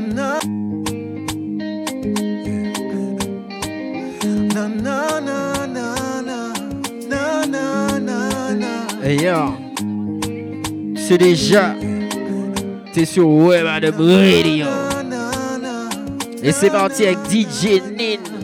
na c'est déjà, t'es sur Web Adam Radio. Et c'est parti avec DJ Nin.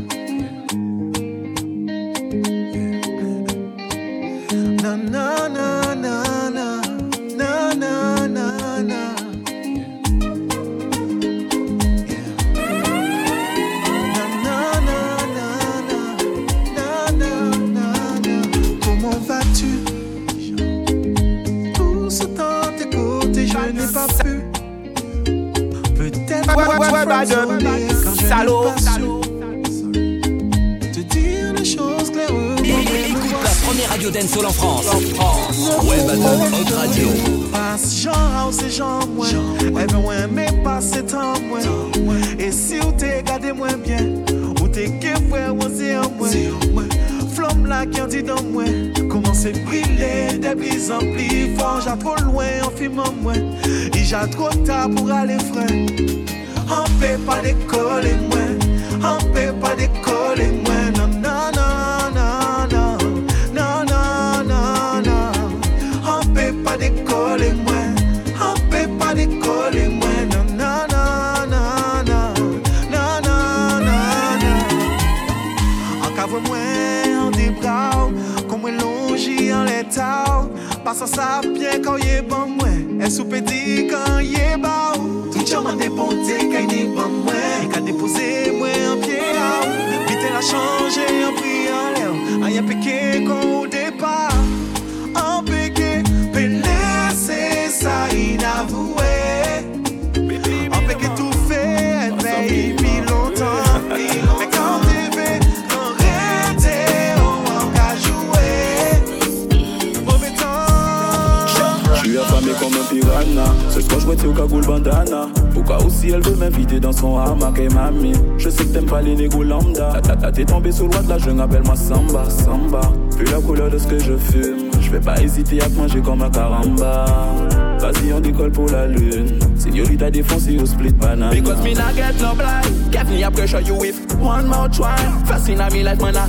my life.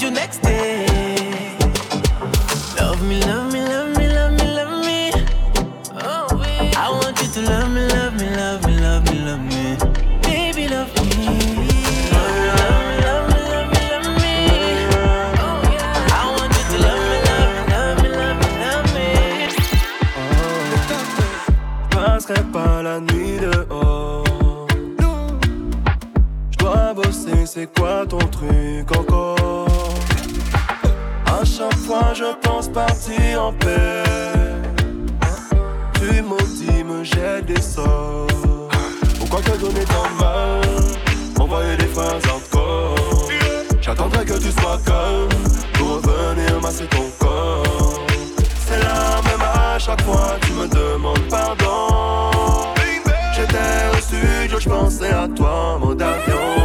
you next day. Love me, love me, love me, love me, love me. Oh, I want you to love me, love me, love me, love me, love me. Love me. passerai pas la nuit dehors. Je dois bosser, c'est quoi ton truc encore? je pense partir en paix. Tu maudis, me jette des sorts. Pourquoi te donner tant de mal? Envoyer des phrases hardcore. J'attendrai que tu sois calme pour revenir masser ton corps. C'est la même à chaque fois, tu me demandes pardon. J'étais au studio, je pensais à toi, mon avion.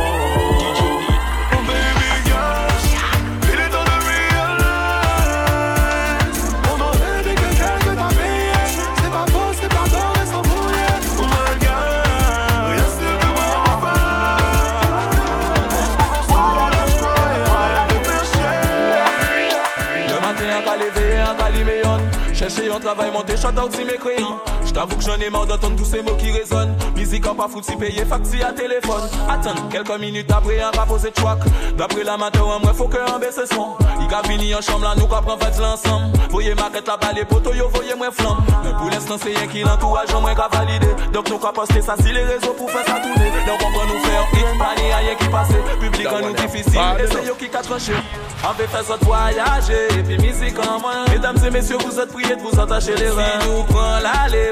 travail, monter, shout out si mes. T'avoue que j'en ai marre d'entendre tous ces mots qui résonnent. Musique en pas foutu, payer facture à téléphone. Attends, quelques minutes après, on va poser chouac. D'après la l'amateur, moi, faut que on baisse son. Il a fini en chambre, là, nous qu'après prend fait l'ensemble. Voyez ma quête là-bas, les potos, yo, voyez moi flamme. Pour l'instant, c'est rien qui l'entourage, moi, qu'à valider. Donc, nous qu'à poster ça si les réseaux pour faire ça tourner. Donc, on va nous faire une panier à rien qui passe. Public en nous difficile, et c'est yo qui qu'a tranché. On veut faire voyager, et puis musique en main. Mesdames et messieurs, vous êtes priés de vous attacher les reins. Si nous prenons l'allée,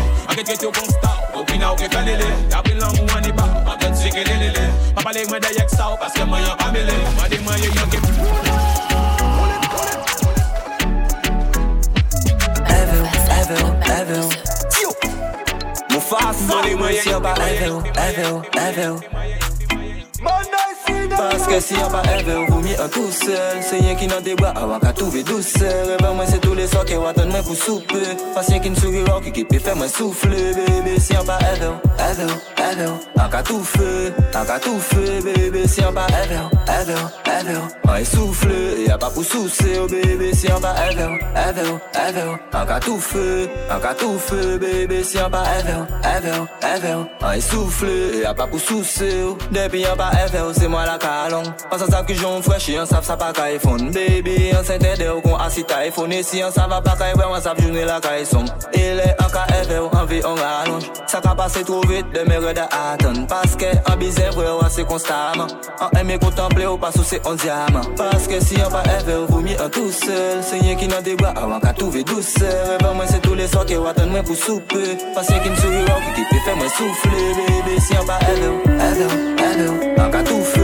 En que tu au constat, au final au que fait lélé Y'a pris l'amour en est pas, en que c'est que lélé Pas parler moi d'ailleurs que ça parce que moi y'a pas mêlé Mandez moi y'a que Evel, Mufasa, si yon pa Evel, Evel, Evel Parce que si on pas ever vous mis un tout seul C'est rien qui n'en débat, à qu'à trouver douceur Et ben moi c'est tous les soirs qui attendent moi pour souper Pas rien qui ne sourira, qui peut faire moi souffler Bébé si on pas ever, ever, ever À qu'à tout fait, à qu'à tout fait Bébé si on pas ever, ever, ever On est soufflé, y'a pas pour soucier Oh bébé si on pas ever, ever, ever À qu'à tout fait, à qu'à tout fait Bébé si on pas ever, ever, ever On est soufflé, y'a pas pour soucier Depuis on pas ever, c'est moi la ka long An sa sav ki joun sa pa ka Baby, an sen ou kon asita E si yon sav a pa ka iPhone, an sav la ka an ka Evel, an vi an Sa ka pase tro de me reda atan Paske an bizen vre ou ase konstaman An eme kontemple ou pas ou se Paske si pa Evel, vous mi an tout seul. Se ki nan deba, awan ka touve douce Reve mwen se tou le mwen pou soupe Pas yen ki n souri rock, ki pe mwen souffle Bebe, si yon pa Evel, Evel, Evel An ka tou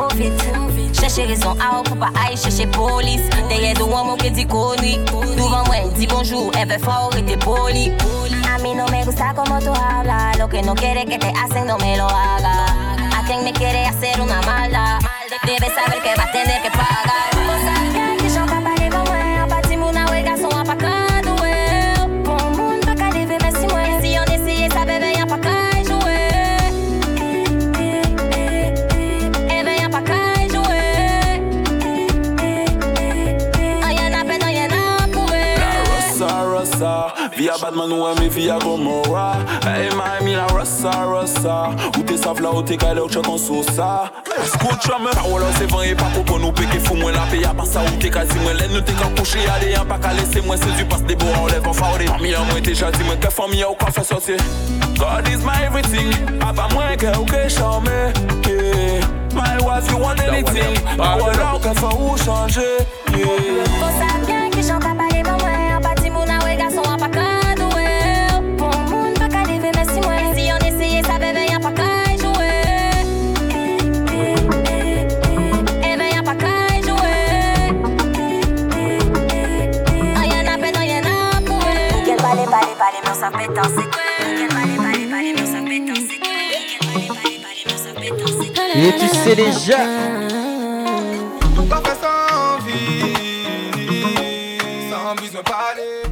Sa kay Cherche raison a ou pou pa ay cherche polis Deye do an moun ke di koni Douvan mwen di bonjour, eve for rete poli A mí no me gusta como tú hablas Lo que no quiere que te hacen no me lo haga. A quien me quiere hacer una maldad Debe saber que va a tener que pagar Rossa Via Batman ou eme via Gomorra Hey mami la Rossa, Rossa Ou te sav la ou te kale ou tche kon sou sa Skoutra me Parole ou se van e pa kopon ou peke fou mwen la pe ya pa sa ou te kazi mwen Len nou te ka kouche yade yan pa ka lese mwen Se du pas de bo a ou lev an faure Mami an mwen te jati mwen ke fami ya ou ka fe soti God is my everything. Papa mwen ke ou ke chame yeah. My wife you want anything? Parole ou ke fa ou chanje yeah. Sa petan se kwe Et tu sais déjà.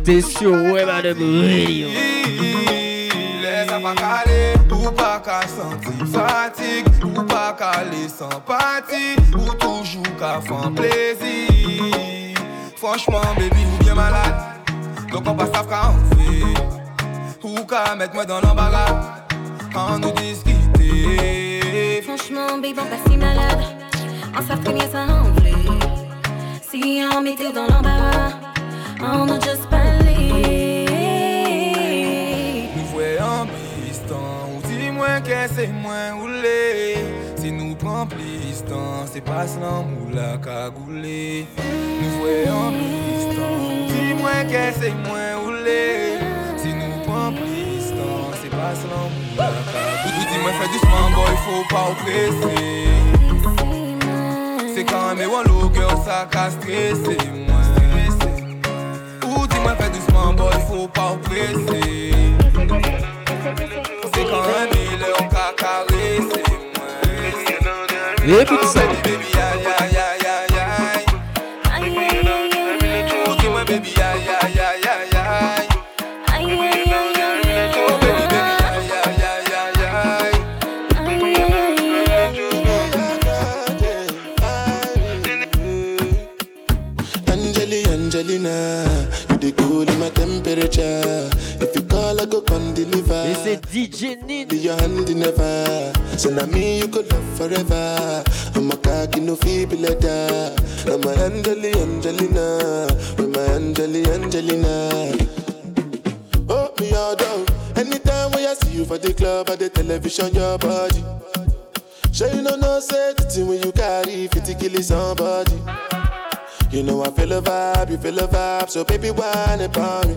T'es sur Web Adam Radio Laisse à pas caler, ou pas qu'à sentir fatigue, ou pas caler sympathie, ou toujours qu'à faire plaisir. Franchement, baby, ou bien malade, donc on passe à qu'à en fait, ou qu'à mettre moi dans l'embarras, en nous discuter. Franchement, baby, on pas si malade. On savent très bien. Si on mettait dans l'embarras, on a juste parlé. Nous voyons piston, ou dis-moi que c'est moins roulé. Si nous prend piston, c'est pas cela moula cagoulé. Nous voyons piston, ou dis-moi que c'est moins roulé. fò pa ou prese Se kan me wan lò gèl sa ka stresse mwen Ou di mwen fè dousman boy fò pa ou prese Se kan me lè ou ka karese mwen Mwen se di bebi a Nin. Be your hand in ever. So now me you could love forever. I'm a cocky no feeble letter. I'm a Angeli, Angelina. My Angeli, Angelina. Oh, me all down. Anytime when I see you for the club or the television, your body. Sure you know no say the when you carry 50 kill somebody. You know I feel a vibe, you feel a vibe, so baby whine about me.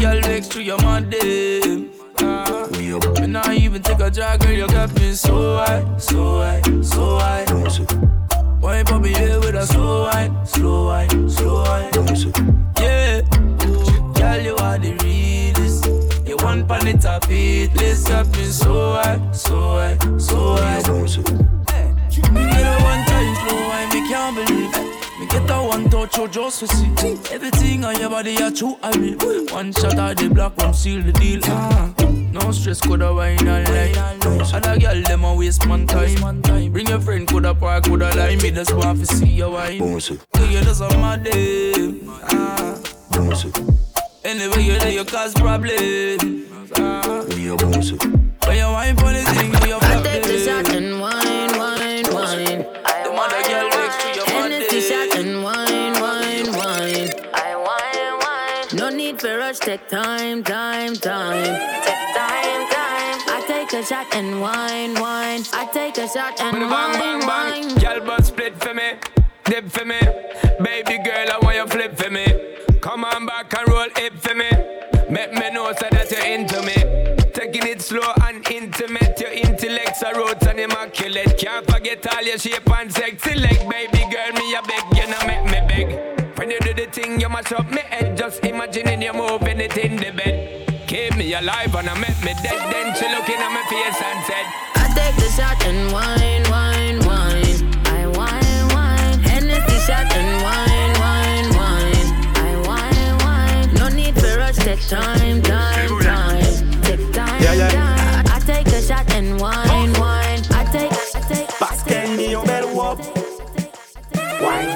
girl next to your them. Ah. Me not even take a drag, girl, you got me so high, so high, so high. Wine for me here with a slow wine, slow wine, slow wine. Yeah, girl, you are the realest. You want pan it up, it list up me so high, so high, one just to see everything on your body, you true. I mean, one shot of the black one seal the deal. Ah. No stress, coulda wine all night. Other girl them a waste man time. Bring your friend, coulda park, coulda line. Me just want to see your wine. Girl, you just on my day. Ah. Anyway, you there, you cause problem. Ah. When you wine for the thing, you I flap take the them. shot and need take time, time, time. Take time, time. I take a shot and wine, wine. I take a shot and Bang, wine, bang, bang. wine. Girl, but split for me, dip for me. Baby girl, I want you flip for me. Come on back and roll it for me. Make me know so that you're into me. Taking it slow and intimate. Your intellect's a roots and immaculate. Can't forget all your shape and sexy leg. Baby girl, me a beg, you know make me beg. When you do the thing, you mash up me head. Just imagining you moving it in the bed. Keep me alive and I make me dead. Then she looking at my face and said, I take the shot and wine, wine, wine. I wine, wine. Hennessy shot and wine, wine, wine. I wine, wine. No need for rush, take time, time, time. Take time, Yeah, yeah. time. I take a shot and wine, wine. I take, I take, Parce qu'elle n'y en belle wop. Wine.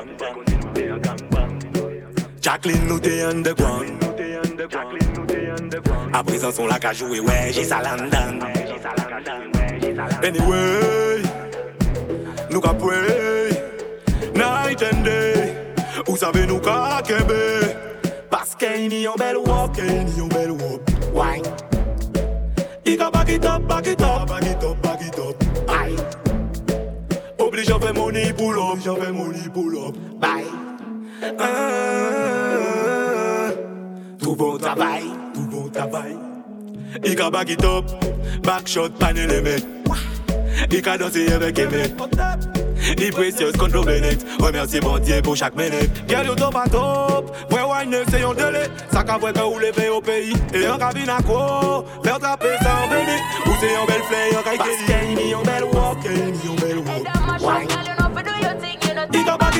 Jacqueline nous t'es underground. À présent son la qu'à jouer, ouais, j'ai ça London. Anyway, nous pray, night and day. Vous savez nous qu'à kembe. Parce qu'il y a un bel walk, il y a un bel walk. Wine. Il ka back it up, back it up, back it up, back it up. Oblige à money pull up, j'en fais money pull up. Bye. Ah, tout bon travail, tout bon travail. Il ka back it up, back shot, panel limit. Il ka danser avec Emmett. Il précieuse contre Bennett. Remercie bon Dieu pour chaque minute. Girl, you top à top. Ouais, wine, c'est un délai. Ça qu'a vrai que vous levez au pays. Et en cabine à quoi? Faire trapper ça en béni. Ou c'est un bel flay, un caille Parce qu'il y a un bel walk, il y a un bel walk. Wine. Il ka back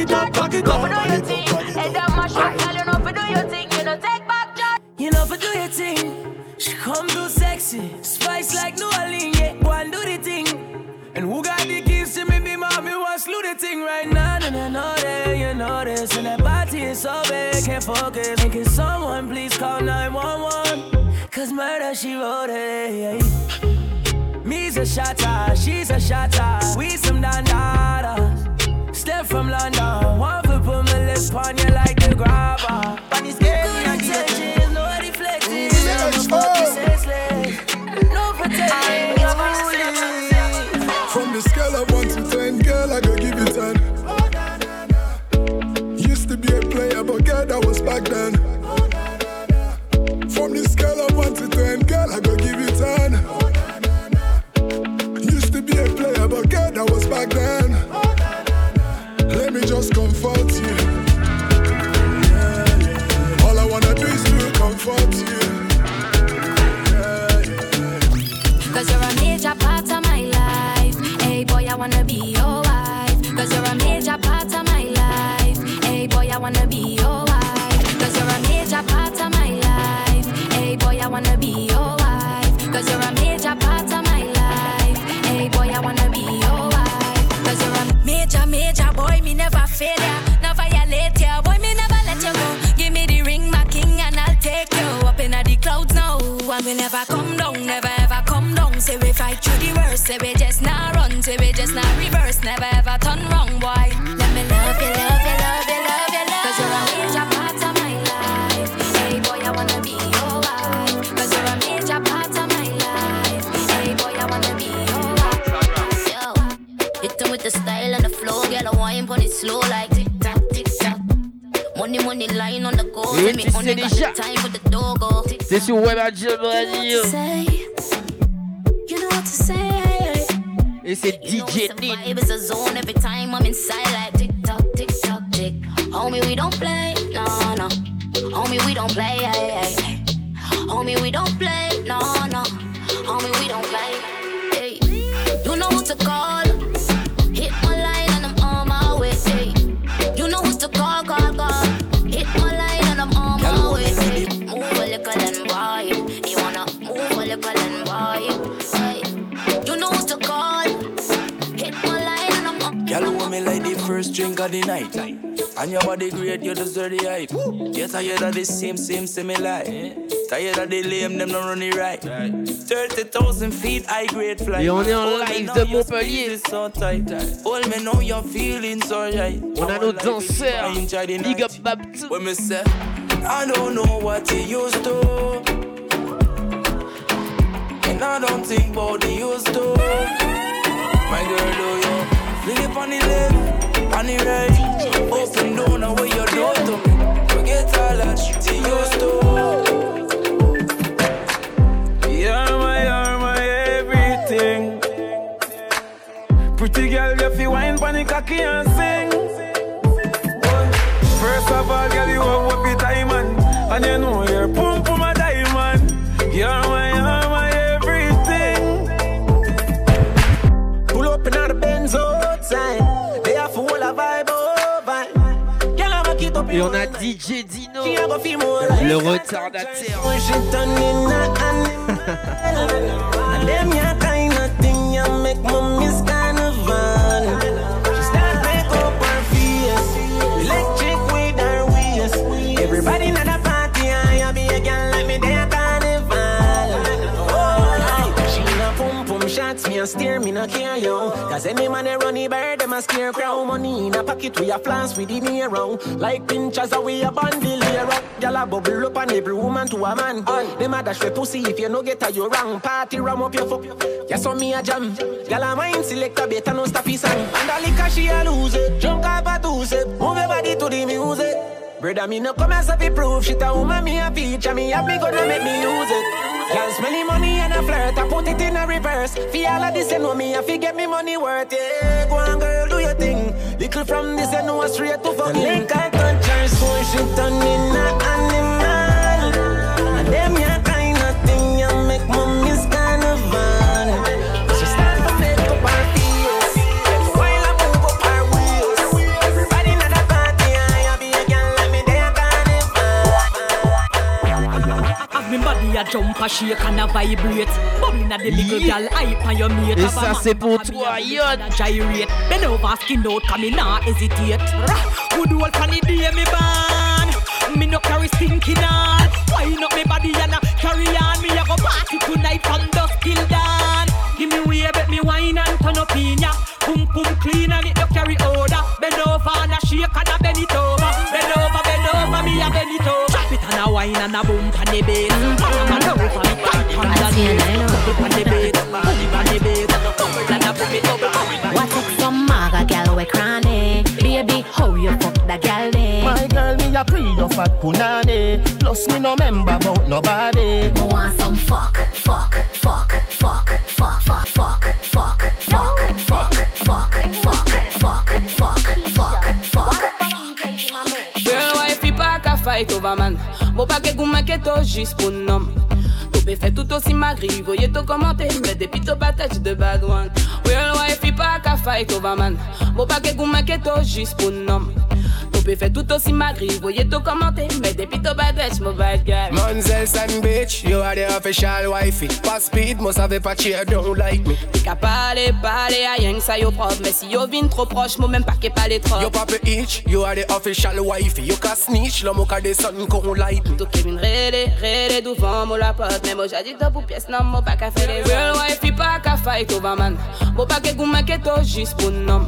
Head up, my shot, girl, you know for do your thing, you know take back shot. You know for do your thing. She come too sexy, spice like New Orleans, yeah, go and do the thing. And who got the keys to me, be mommy, what's do the thing right now? And I know that, you know this, and that body is so big, can't focus. And can someone please call 911? Cause murder, she wrote it, yeah. Me's a shatter, she's a shatter. We some dandadas. Step from London, one for put my on you like the grabber. But it's good intentions, no deflecting. I'm a fucking senseless. No protection. From the scale of 1 to 10, girl, I go give you 10. Used to be a player, but girl, that was back then. From the scale of 1 to 10, girl, I go give you 10. Et me tu sais déjà. the time for the dogo. C'est sur Web Radio Radio. You know what to say. Et c'est DJ Nin. Is a zone every time I'm inside like tick tock, tick tick. Homie, we don't play, no, no. Homie, we don't play, hey, hey. Homie, we don't play, no, And your body great, you deserve the hype. Get tired of the same, same, semi lie. Tired of the lame, them don't run it right. 30,000 feet, high grade flight. Et on est en me live de Montpellier. so tight. Hold me now, you're feeling so right. On a nos danseurs. Big up Babtou. When me say, I don't know what you used to. And I don't think about the used to. My girl, do you it on the left, on the right? Open door, now where you do to me. Forget all that shit you used to. You're my, you're my everything. Pretty girl, you feel wine the cocky and sing. First of all, girl, you have what the diamond, and you know Et on a DJ Dino, le retardateur. no care yo. Cause any man a run the bird, them a scare crow. Money in a pocket, we a flans with the mirror. Like pinchers, we a bundle here. Gyal a bubble up on every woman to a man. Them a dash for pussy if you no get a you wrong. Party ram up your fuck. Yes, on me a jam. Gyal a mind select a better no stop his song. And a liquor she a lose it. Drunk up a two step. Move your body to the music. Brother, me no come as a proof shit a woman me a feature me have me gonna make me use it. Girl smelly money and a flirt, I put it in a reverse. Fi all of this you know me, I fi get me money worth it. Go on girl, do your thing. Little from this you know straight to fucking. Link I touch her, so she turn in a jump, a shake and a vibrate. Bubbling at the little girl, hype on your mate. A c'est pour toi, a Yon. a Gyrate. Bend over, skin out, come in, nah hesitate. Rah, Good old funny day, me born. Me no carry stinking on. Wine up me body and a carry on. Me a go party tonight from dusk till dawn. Give me way, bet me wine and turn up in ya. Boom boom clean and it no carry odor. Bend over and a shake and a bend it over. Bend over, bend over, me a bend it over. Drop it and a wine and a boom on the bass. We cranny? Baby, how you fuck that gal day? My girl, me a pre your fat punani. Plus me no member about nobody. Me want some fuck, fuck, fuck, fuck, fuck, fuck, fuck, fuck, fuck, fuck, fuck, fuck, fuck, fuck, fuck, fuck. Girl, wife, pas qu'à fight over man. Bon, pas que goût que to juste pour nom. Topé fait tout aussi magri, voyez to commenter, mais des pito patates de bad one. Real wife, pas qu'à fight over man. Bon, pas que goût que to juste pour nom. Topé fait tout aussi magri, voyez to commenter, mais des pito patates, mon bad guy. Monzels and bitch, you are the official wifey. Pas speed, must have a patch here, don't like me. T'es qu'à parler, parler à rien que ça yo propre, mais si yo vin trop proche, moi même pas qu'est pas les trop. Yo papa itch, you are the official wifey. You can snitch, l'homme au cas des sun qu'on light me. To Kevin rede, rede devant moi la porte Mais moi j'ai dit pour pièce, non moi pas qu'à faire les Real wife, pas qu'à fight over man Moi pas que goût to juste pour nom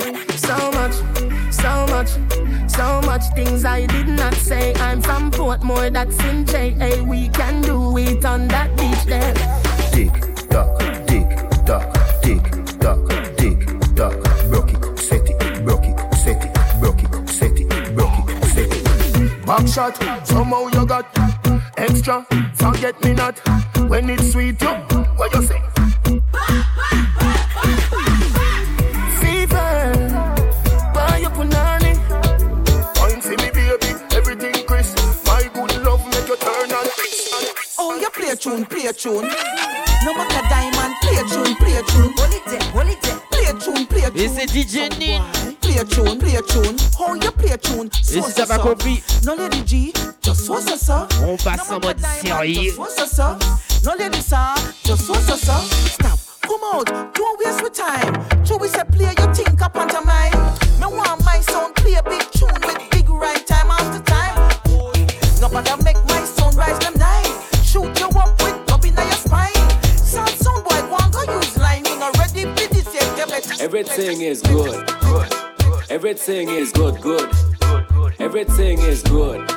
things I did not say. I'm from Portmore, that's in JA. We can do it on that beach there. Tick tock, tick tock, tick tock, tick tock. Broke it, set it, broke it, set it, broke it, set it, broke it, set it. Back shot, somehow you got extra. Forget me not when it's sweet. You, what you say? Tune. No matter diamond, play a tune, play a tune. Hold it there, hold it there. Play a tune, play a tune. Et c'est DJ Nin. Play a tune, play a tune. Oh, you play a tune. Et si t'as pas compris, No lady G, just so so so. on passe en mode sérieux. Just so so so. No lady sir, just so so so. Stop, come out, don't waste my time. True, we say play your think up onto mine. Me want my sound play a big tune Everything is good. Everything is good, good. Everything is good.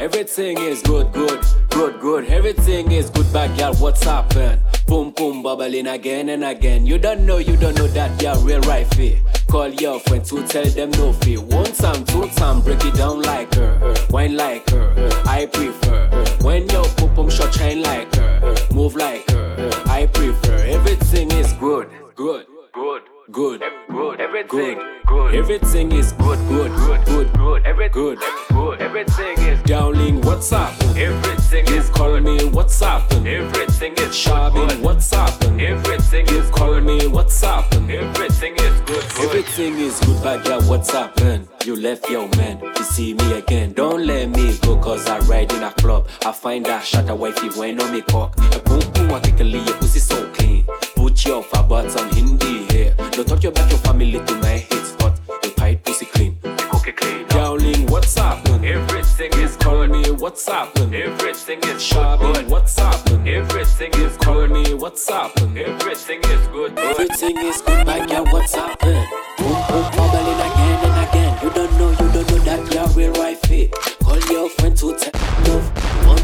Everything is good, good, good, good. Everything is good, bad girl. What's happened? Boom, boom, bubbling again and again. You don't know, you don't know that you're real right fee. Call your friend to tell them no fee. One time, two time, break it down like her. Wine like her. I prefer. When your pop pum shot shine like her. Move like her. I prefer. Everything is good, good, good, good, good. Everything, good. Everything is good, good, good, good, good. Every good, good. Everything is darling. What's up? Everything is call me. What's up? Everything is Shabin. What's up? Everything is call me. What's up? Everything is good. Everything is good, bad girl. What's happened? You left your man. You see me again. Don't let me go, cause I ride in a club. I find that shot a wifey when on me cock. A boom boom, I kick a pussy so clean. Put your fat butts on Hindi here. Don't talk about your family to my hit spot. Your tight pussy clean. Cook it clean. Darling, what's happening? Everything is call me. What's happening? Everything is Shabin. What's happening? Everything is call me. What's happening? Everything is good. Everything is good, my girl. What's happening? Boom boom, bubbling again and again. You don't know, you don't know that you're real right fit. Call your friend to tell love. One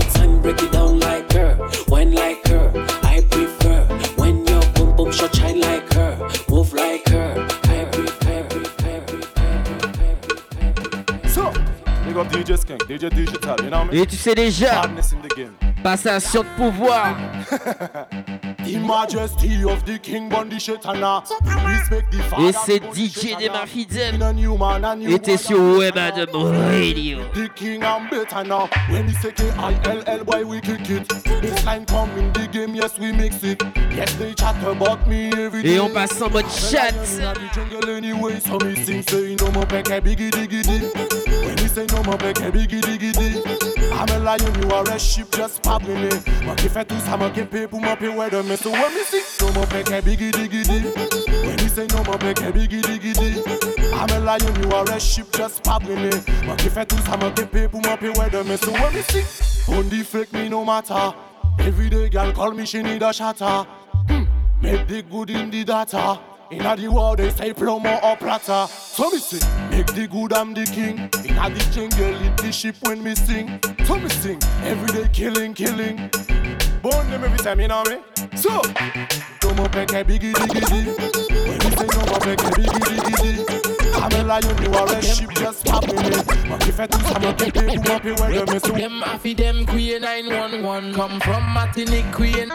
two time, break it down big up DJ Skink, DJ Digital, you know mean? Et tu sais déjà. Passation de pouvoir. The majesty of the king Bondi Shetana. Respect the Et father. c'est DJ de ma fidèle. Et était sur Web Adam Radio. The king I'm better now. When he say K-I-L-L, boy, we kick it. This line come in the game, yes, we mix it. Yes, they chat about me every day. Et on passe en mode chat. jungle anyway, so me sing say no more biggie diggy dig. say no more beke I'm a lion you are a ship just paddling me But if I lose I'm a monkey people monkey weather me So when me see no more beke bigidi gidi When me say no more beke I'm a lion you are a ship just paddling me But if I lose I'm a monkey people monkey weather me So when me see on the fake me no matter. Every day girl call me she need a shatter. Hmm. Make the good in the data. Inna the world they say plumber or platter. So me sing, make the good I'm the king. Inna the jungle it the ship when me sing. So me sing, every day killing, killing. Born them every time you know me. So, no more peke biggie diggy dig. When me say no more peke biggie diggy dig. I'm a lion, you are a sheep, just pop me in. But if I do some of the people, who happy where them is. Them happy them queen 911 Come from Martinique queen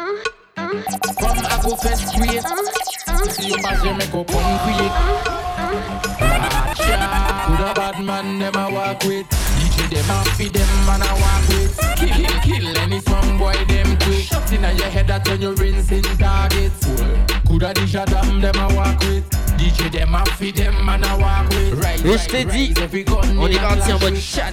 From Aquafest queen See you pass you make up on Macha Good a bad man a walk with? DJ them happy them man a walk with. Kill, kill, kill any some boy them quick. Shot inna your head that turn your rinsing targets Good a dish a damn them a walk with DJ them happy them man a walk with Right, Et je t'ai dit, on est parti en mode chat.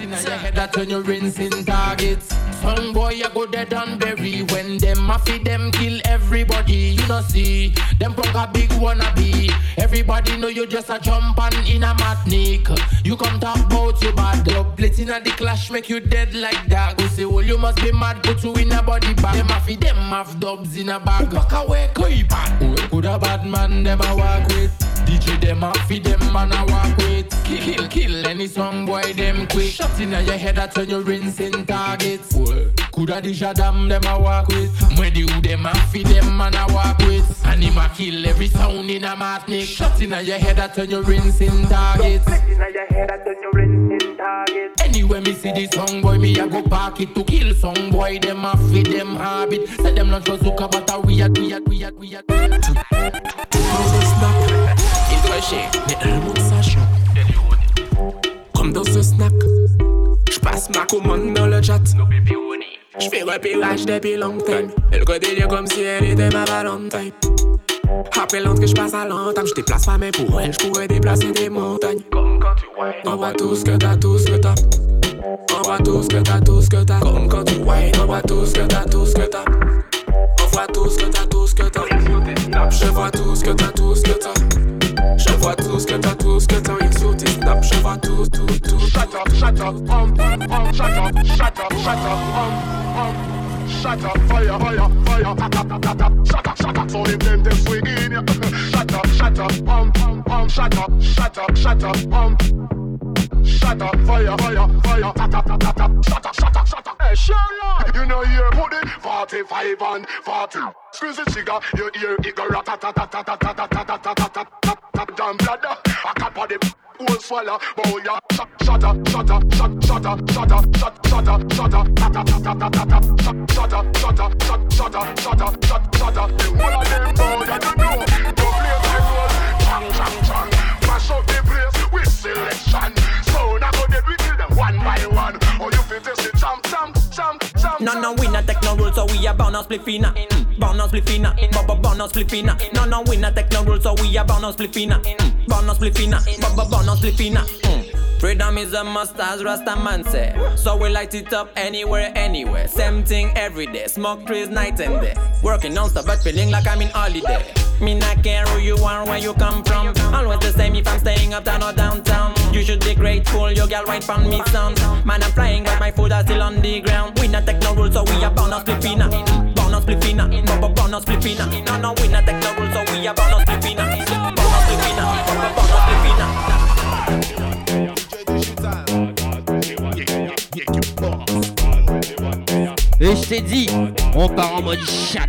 that when you rinsing targets. Some boy you go dead and bury when them mafia them kill everybody. You know see them punk a big wannabe. Everybody know you just a jump and in a matnik. You come talk about your bad dog. Blitzing at the clash make you dead like that. Go say well you must be mad go to win a body back. Them mafia them have dubs in a bag. Back away creep Who could a bad man them a walk with? DJ them a feed them man a walk with. Kill, kill, any song boy them quick. Shot in your head that turn your rinsing targets. Coulda the shadam them a walk with. When you them a feed them man a walk with? And him a kill every sound in a matnik Shot in your head that turn your rinsing targets Anyway me see this song boy me a go park it to kill song boy them a feed them habit Say them not just zuka but a weird weird weird weird Il chier, mais un mot sachant. Comme dans ce snack, je passe ma commande dans le chat. Je fais repérage depuis long time. Elle redélire comme si elle était ma valentine. Rappelante que je passe à l'entame, je déplace ma main pour elle, je pourrais déplacer des montagnes. Comme quand tu on voit tout ce que t'as, tout ce que t'as. On voit tout ce que t'as, tout ce que t'as. Comme quand tu whine, on voit tout ce que t'as, tout ce que t'as. On voit tout ce que t'as, tout ce que t'as. Je vois tout ce que t'as, tout ce que t'as. Je vois tout ce que t'as, tout ce que t'as. Sur tes snaps, je vois tout, tout, tout. Shut up, shut up, um, um, shut up, shut up, shut up, um, um. shatter, fire, fire, fire, shatter, shatter. shatter. So if them them swing in ya, shatter, shatter, pump, pump, pump, shatter, shatter, shatter, pump, shatter, fire, fire, fire, shatter, shatter, shatter ta ta. Hey, Sherlock, you know put it 45 and 40. Squeeze the trigger, you hear it go rat ta ta ta ta ta ta ta ta ta ta ta ta ta ta. Damn bladder, cap of the whole swallow. Bow ya, ta ta ta ta ta ta ta. Shut shut up, shut up, shut shut up, shut up, shut shut up. The whole of them bow ya, you know. Don't play like roll, chang chang chang. Mash up the place with selection. No, no, we not take no rules, so we are bound on spliffina. Bound on spliffina, baba bound on spliffina. No, no, we not take no rules, so we are bound on spliffina. Bound on spliffina, baba bound on spliffina. Freedom is a must, as Rasta man say. So we light it up anywhere, anywhere. Same thing every day. Smoke trees night and day. Working non-stop, but feeling like I'm in holiday. Me not care who you are, where you come from. Always the same if I'm staying uptown or downtown. You should be grateful, your girl right from me son. Man, I'm flying, but my foot are still on the ground. We not take no rules, so we are bound on spliffina. Bound on spliffina, baba bound on spliffina. No, no, we not take no rules, so we are bound on spliffina. Bound on spliffina, baba bound on spliffina. Et je t'ai dit, on part en mode chat.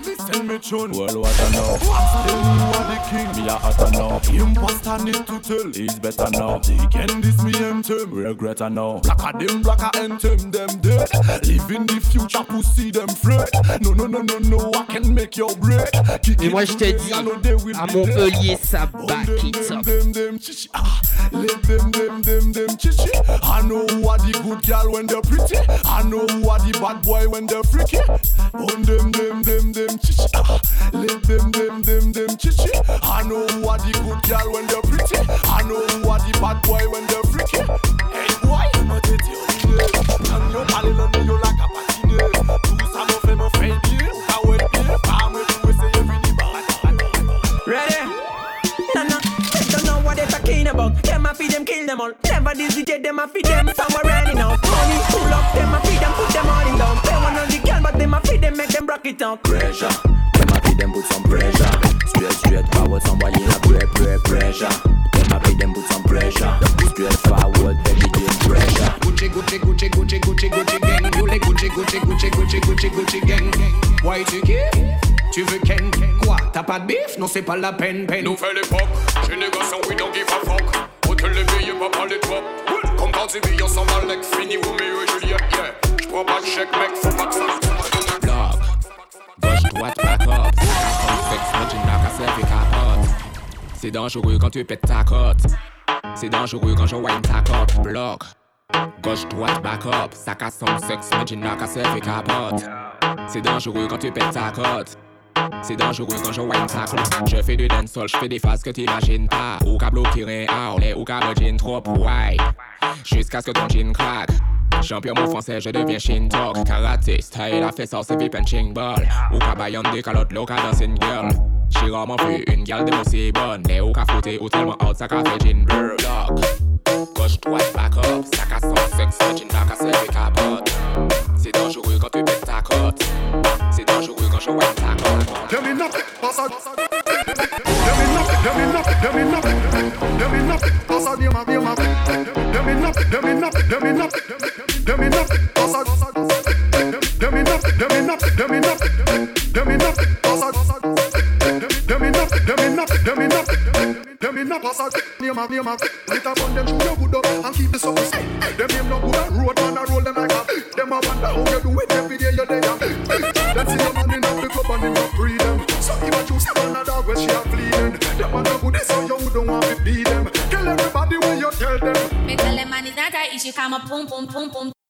me tune. Well, what I know. Still you are the king. Me a hot know. Imposter need to tell. He's better now. They can this me anthem. Regret I know. Black a them, black a anthem them dead. Live in the future, pussy them fret. No, no, no, no, no. I can make your break. Kick Et it moi je t'ai to dit, me, I know they will à Montpellier, ça back it up. Them, them, chichi, ah. Let them, them, them, them, chichi. I know who are the good girl when they're pretty. I know who are the bad boy when they're freaky. Bone them, them, them, them, chichi. Ah. Let them, them, them, them, chichi. I know who are the good girl when they're pretty. I know who are the bad boy when they're freaky. Hey boy, I'm a tete And you're calling on me, you like a patine. Tout ça me fait me faire bien. Ou pas ouais bien. Pas me jouer, c'est everything. Ready? No, no, they don't know what they're talking about. Them a feed them, kill them all. Never DJ, them a feed them somewhere ready now. Money pull up, them a feed them a feed them, make them rock it out. Pressure. Them a feed them put some pressure. Straight, straight forward, somebody in a break, break, pressure. Them a feed them put some pressure. Straight forward, baby, give pressure. Gucci, Gucci, Gucci, Gucci, Gucci, Gucci gang. You like Gucci, Gucci, Gucci, Gucci, Gucci, Gucci gang. Why tu kiffes Tu veux Ken? Quoi? T'as pas de bif Non c'est pas la peine, peine. Nouvelle époque, génération we don't give a fuck Hôtel les billets, pas parler de pop Comme quand tu billes, on s'en va l'ex Fini Roméo et Juliette, yeah J'prends pas de chèque, mec, faut pas que ça. Up. Sexe, capote. C'est dangereux quand tu pètes ta cote. C'est dangereux quand je wine ta cote. Block. Gauche, droite, back up. Ça casse son sexe, imagine knock à selfie capote. C'est dangereux quand tu pètes ta cote. C'est dangereux quand je wine ta cote. Je fais du dancehall, je fais des phases que t'imagines pas. Ou qu'à bloquer outlet, ou qu'à jean trop ouais. Jusqu'à ce que ton jean craque. Champion mon français, je deviens Shin Talk. Karaté, style, la fesseur, c'est vip and ching ball. Ou cabayon des calottes, loca dancing girl. J'ai rarement vu une gale de aussi bonne. Les hauts capotés ou tellement hot, ça qu'a fait Jean Burlock. Gauche, droite, back up, ça qu'a sans sexe, Jean back à celle capote. C'est dangereux quand tu pètes ta cote. C'est dangereux quand je vois ta cote. Tell me nothing, Tell me nothing, tell me nothing, tell me nothing, tell me nothing, tell me nothing, tell me nothing, tell me nothing, tell me nothing, tell me nothing. A name a name them shoot your good up and keep the Them no good. Road roll them like Them wonder how you do it every day you there. Man in club and them So choose when she a bleeding Them. A no good so you don't want be them. Everybody when you tell them. Me tell them man not a issue, come pum pum pum pum.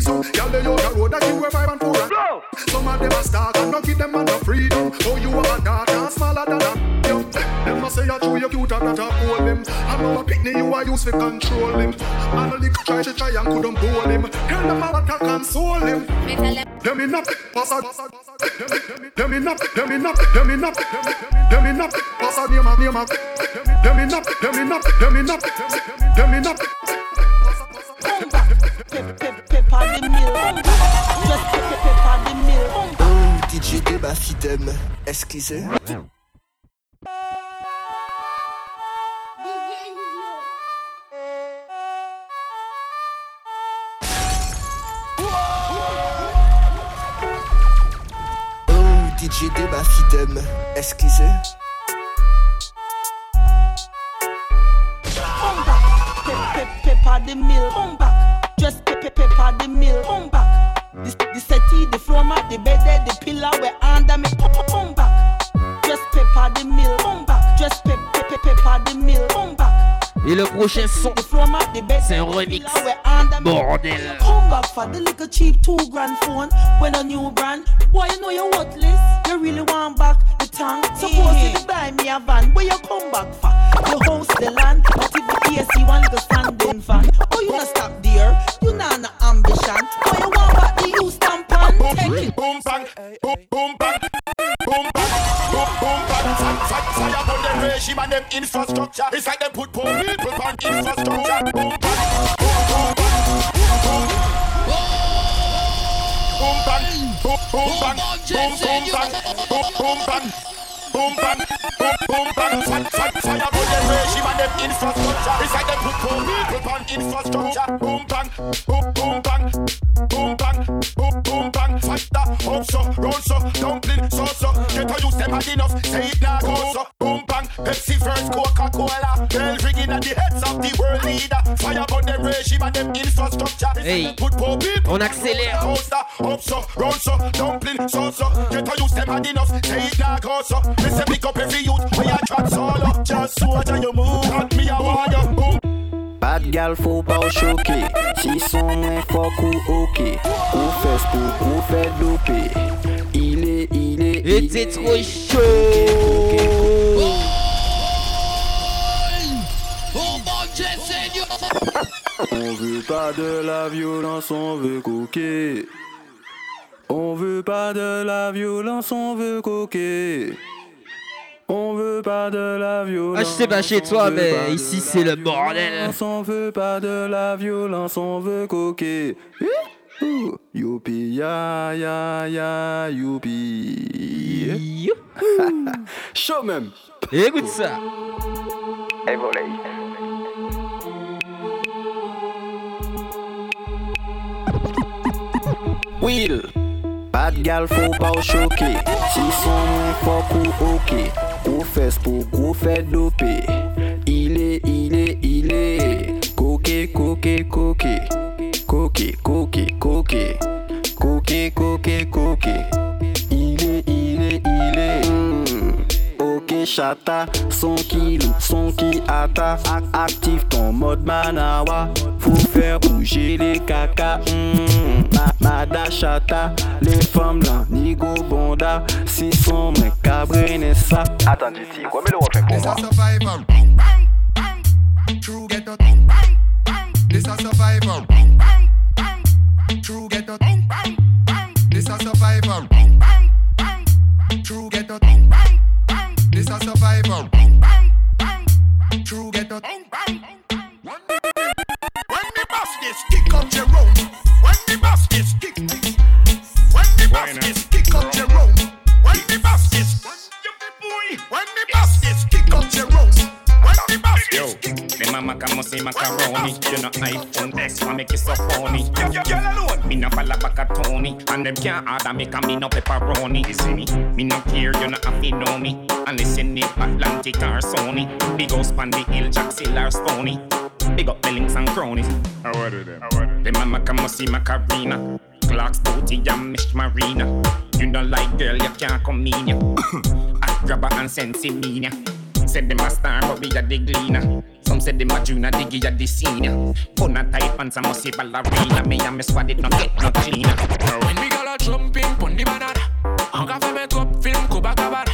Some Y'all lay out the road, I give a vibe and four and Some of them a stalk and not give them man no freedom Oh, you have a daughter smaller than a young Them a say you cute and not a hold them I know a picnic you a use for control him. And a little try to try and couldn't hold him. Tell them how to console him. Them in up, pass a Them in up, them in up, them in up Them in up, pass a name a name a Them in up, them in up, them in up Them in up Pepper the mill. Just pepper the mill. DJ Deba Fidem, excusez. DJ Deba Fidem, excusez. Come back. Pep pep pepper the mill. Come back. Just pepper pepper the mill. Come back. The, the settee, the floor mat, the bed, the pillar, we under me. Come, back. Just pepper the mill. Come back. Just pep pepper pepper the mill. Come back. Et le prochain son, c'est un remix. Bordel. Come back for the little cheap two grand phone when a new brand. Boy, you know you're worthless. You really want back the tongue. Suppose you buy me a van, where you come back for? You house the land, but if the AC one go standing fan. Oh, you not stop there, you not no ambition. Oh, you want what the you Boom bang, boom boom bang, boom bang, boom boom bang. Fire, on the regime and them infrastructure. It's like them put poor people on infrastructure. Boom bang, boom boom boom. Boom bang, boom boom bang, boom boom bang, boom boom bang. Boom bang, boom boom bang, fire, fire, fire on the regime and them infrastructure. It's like them put poor people on infrastructure. Boom bang, boom boom bang, boom bang, boom boom bang. Fire, up so, roll so, dumpling so so. Get a use them hard enough, say it now go so. Boom bang, Pepsi first, Coca Cola. Bell ringing at the heads of the world leader. Fire on the regime and them infrastructure. Hey, put poor people on accélère. Up so, roll so, dumpling so so. Get a use them hard enough, say it now go so. Me say pick up every youth, we a trap solo. Just so that you move, and me a warrior. Boom. Bad gal faut pas au choquer Si son moins fort ou ok Ou fesse pour ou fait doper Il est, il est, Et il c'est est trop chaud. On veut pas de la violence, on veut coquer. On veut pas de la violence, on veut coquer On veut pas de la violence. Ah, je sais pas chez toi, on veut mais pas de ici, la c'est le bordel. On veut pas de la violence, on veut coquer. Youpi, ya, ya, ya, youpi. Chaud même. Écoute ça. Et Will Pat gal fò pa ou chokè Si son mwen fòk ou okè Kou fè spòk ou fè dopè Ile, ile, ile Koke, koke, koke Koke, koke, koke Koke, koke, koke chata, son loue, son qui atta Active ton mode manawa Faut faire bouger les caca hmm. Ma- Mada chata, les femmes là, nigo bonda Si son mec cabrene ça Attends d'ici, remets le refrain pour moi. True ghetto. This a survivor. True ghetto. This a survivor. This kick up Jerome. When the this kick. When the this kick up Jerome. When the this. When you be phony when the this kick up Jerome. When the boss Yo, the mama come say macaroni. You know iPhone X, why make it so phony? Girl alone, me no follow back a Tony, and them can't order me 'cause me no pepperoni. You see me? Me no care, you know have to know me. Unless you need Atlantic or Sony. Big house on the hill, Jack or Stony. Big up the links and cronies. How are them? The mama come see Macarena. Clark's booty and Mish Marina. You don't like girl, you can't come in ya. I grab her and send see me ya. Said them a star, but we a the gleaner. Some said them a junior, diggy a the senior. Put a tight pants, I must say ballerina. Me and me squad it not get no cleaner. When me girl a jumping pon the banana Encore fait make up film Copacabana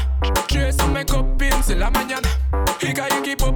Trace on make up in c'est la mañana Higa you keep up in She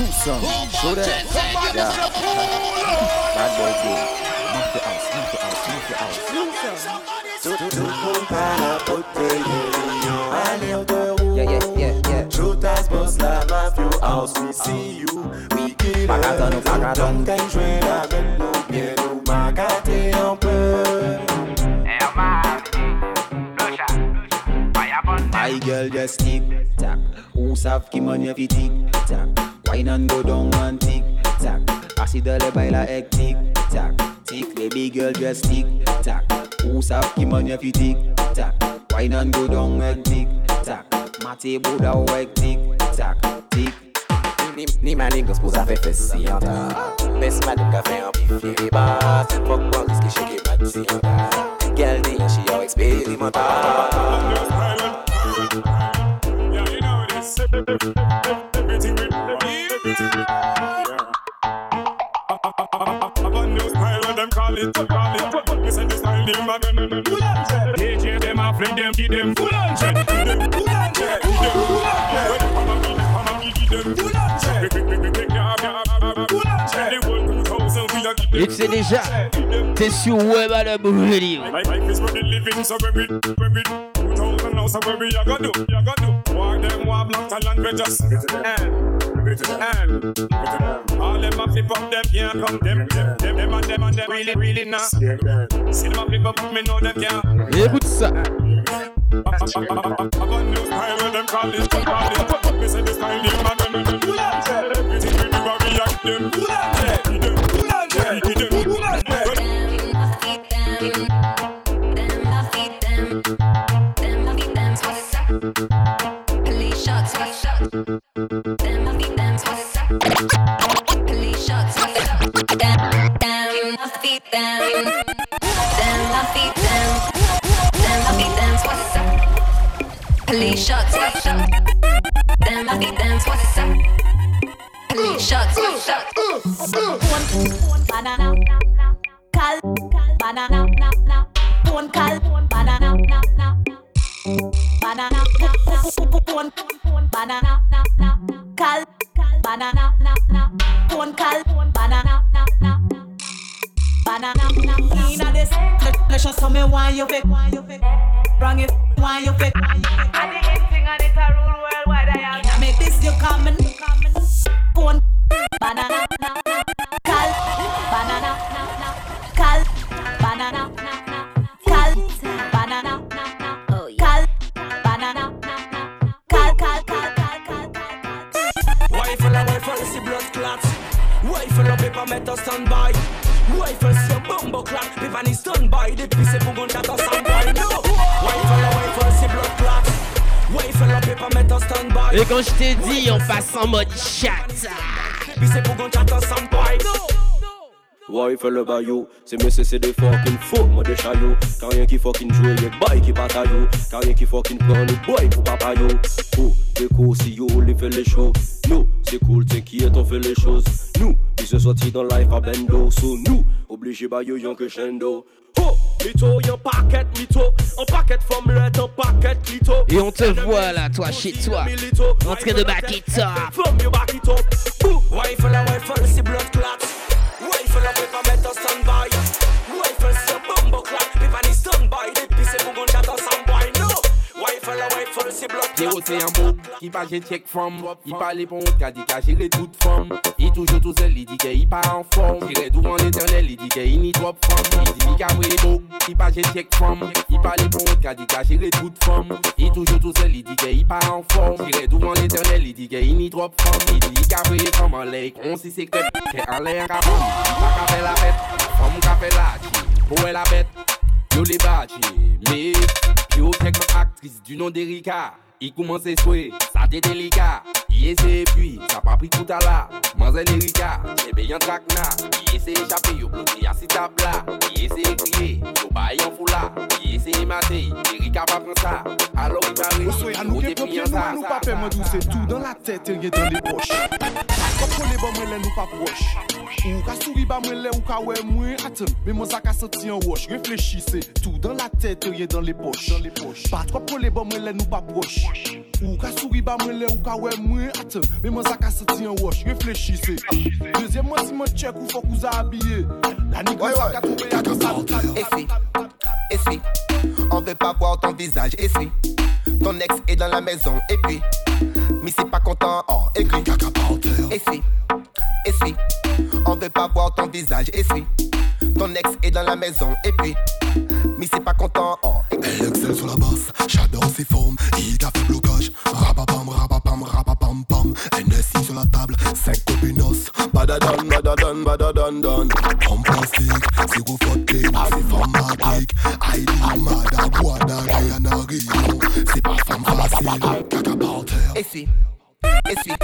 Do some, show that Yeah Bad boy game Knock the house, knock the house, knock the house Tout, tout, tout pour pas la beauté Alerte Yeah, yeah, yeah, yeah Shoot as boss la mafia house We see you, we Pagaton, it pagaton. Quand jouer la belle nous bien nous magater un peu My girl just tick. Who savent qui money fi tic tac. Wine and go down and tick tac. Acide le baila ek tic tac. Tick tack. Tick, baby girl just tick tac. Who savent qui money fi tic tac. Wine and go down ek tic tac. Mate Buddha ek tic tac, tic. Ni, ni manigas pose a fe fes si an ta Bes madam ka fe an pif ye bas Fok bandis ki shake bad si an ta Gel ni an she yo eksperimental Everything with style when them call it, call. Me say the style them a gun. DJ them a fling them, give them full on. Give them. Give them full give give full full whole 2000 a give them Et tu sais déjà, t'es sur Web Adam Radio. My life is for the living, so where we, where we, 2000 now, so where we a go do, we a go do. War them, war black talent, we just get to the end, get to the end, get to the end. All them a flip up, them can't come, them, them, them, them and them and them really, really not. See them a flip up, me know them can't. Écoute ça. Have a new style when them call it, call it. Me say the style them a gun. Everything we do, a react them. Give them, C'est monsieur, c'est des fucking faux, moi de chaillot. Quand rien qui fucking joue, les boys qui bataillent. Quand rien qui fucking prend le boy pour papayo. Oh, des cours, si yo, les fait les shows. Nous, c'est cool, t'inquiète, on fait les choses. Nous, ils se sont dans life à bendo. So, nous, obligé by bah, yo, yon crescendo. Mito, y'a un paquet mito, un paquet formulette, un paquet clito. Et on te voit là, toi, chez toi, en train de hein. battre. sa jè tchèk fòm I pale pon wot ka di ka jire tout fòm I toujou tou zèl, li di ke i pa an fòm Jire dou an eternel, li di ke i ni drop fòm Li di mi ka vwe bòk, i pa jè tchèk fòm I pale pon wot ka di ka jire tout fòm I toujou tou zèl, li di ke i pa an fòm Jire dou an eternel, li di ke i ni drop fòm Li di mi ka vwe fòm an lèk, on si sekret Kè an lè an ka fòm, pa ka fè la fèt Fòm ka fè la chi, pou e la bèt Yo le bache, me Yo tek an aktris du nan Derika I koumanse swè, sa te delika. I ese epwi, sa pa pri kouta la Manze lirika, jebe yon trakna I ese echapè, yo bloti yasi tabla I ese ekriye, yo bay yon fula. I ese emate, lirika pa pran sa. Alo ki pari, kote pi yon sa Nou pa pe mwen dou se tou, dan la tèt el gen dan li poch Kop kole ba bon, mwen lè nou pa proche Ou ka souri ba mwen lè ou ka wè mwen Aten, mè mwen sa ka senti an wosh Reflechise, tout dan la tèt, rien dan le poche Pat kop kole ba mwen lè nou pa proche Ou ka souri ba mwen le ou ka we mwen Ate, men mwen sa ka an wosh Reflechise. Dezyen mwen si mwen chek ou fok ou za abye La nigre sa ka tombe a dos Esi, esi On ve pa voir ton visage, esi Ton ex est dans la maison, et puis Mais c'est pas content, oh, écrit Esi, esi On veut pas voir ton visage, esi Ton ex est dans la maison, et puis Mais c'est pas content, oh, écrit Elle excelle sur la basse, j'adore ses formes, il portable, c'est copinos. Badadan, badadan, badadan, dan. From plastic, c'est gros fort c'est femme matrique. Heidi, Mada, Guada, Guyana, C'est pas femme facile, caca par terre. Essuie, essuie.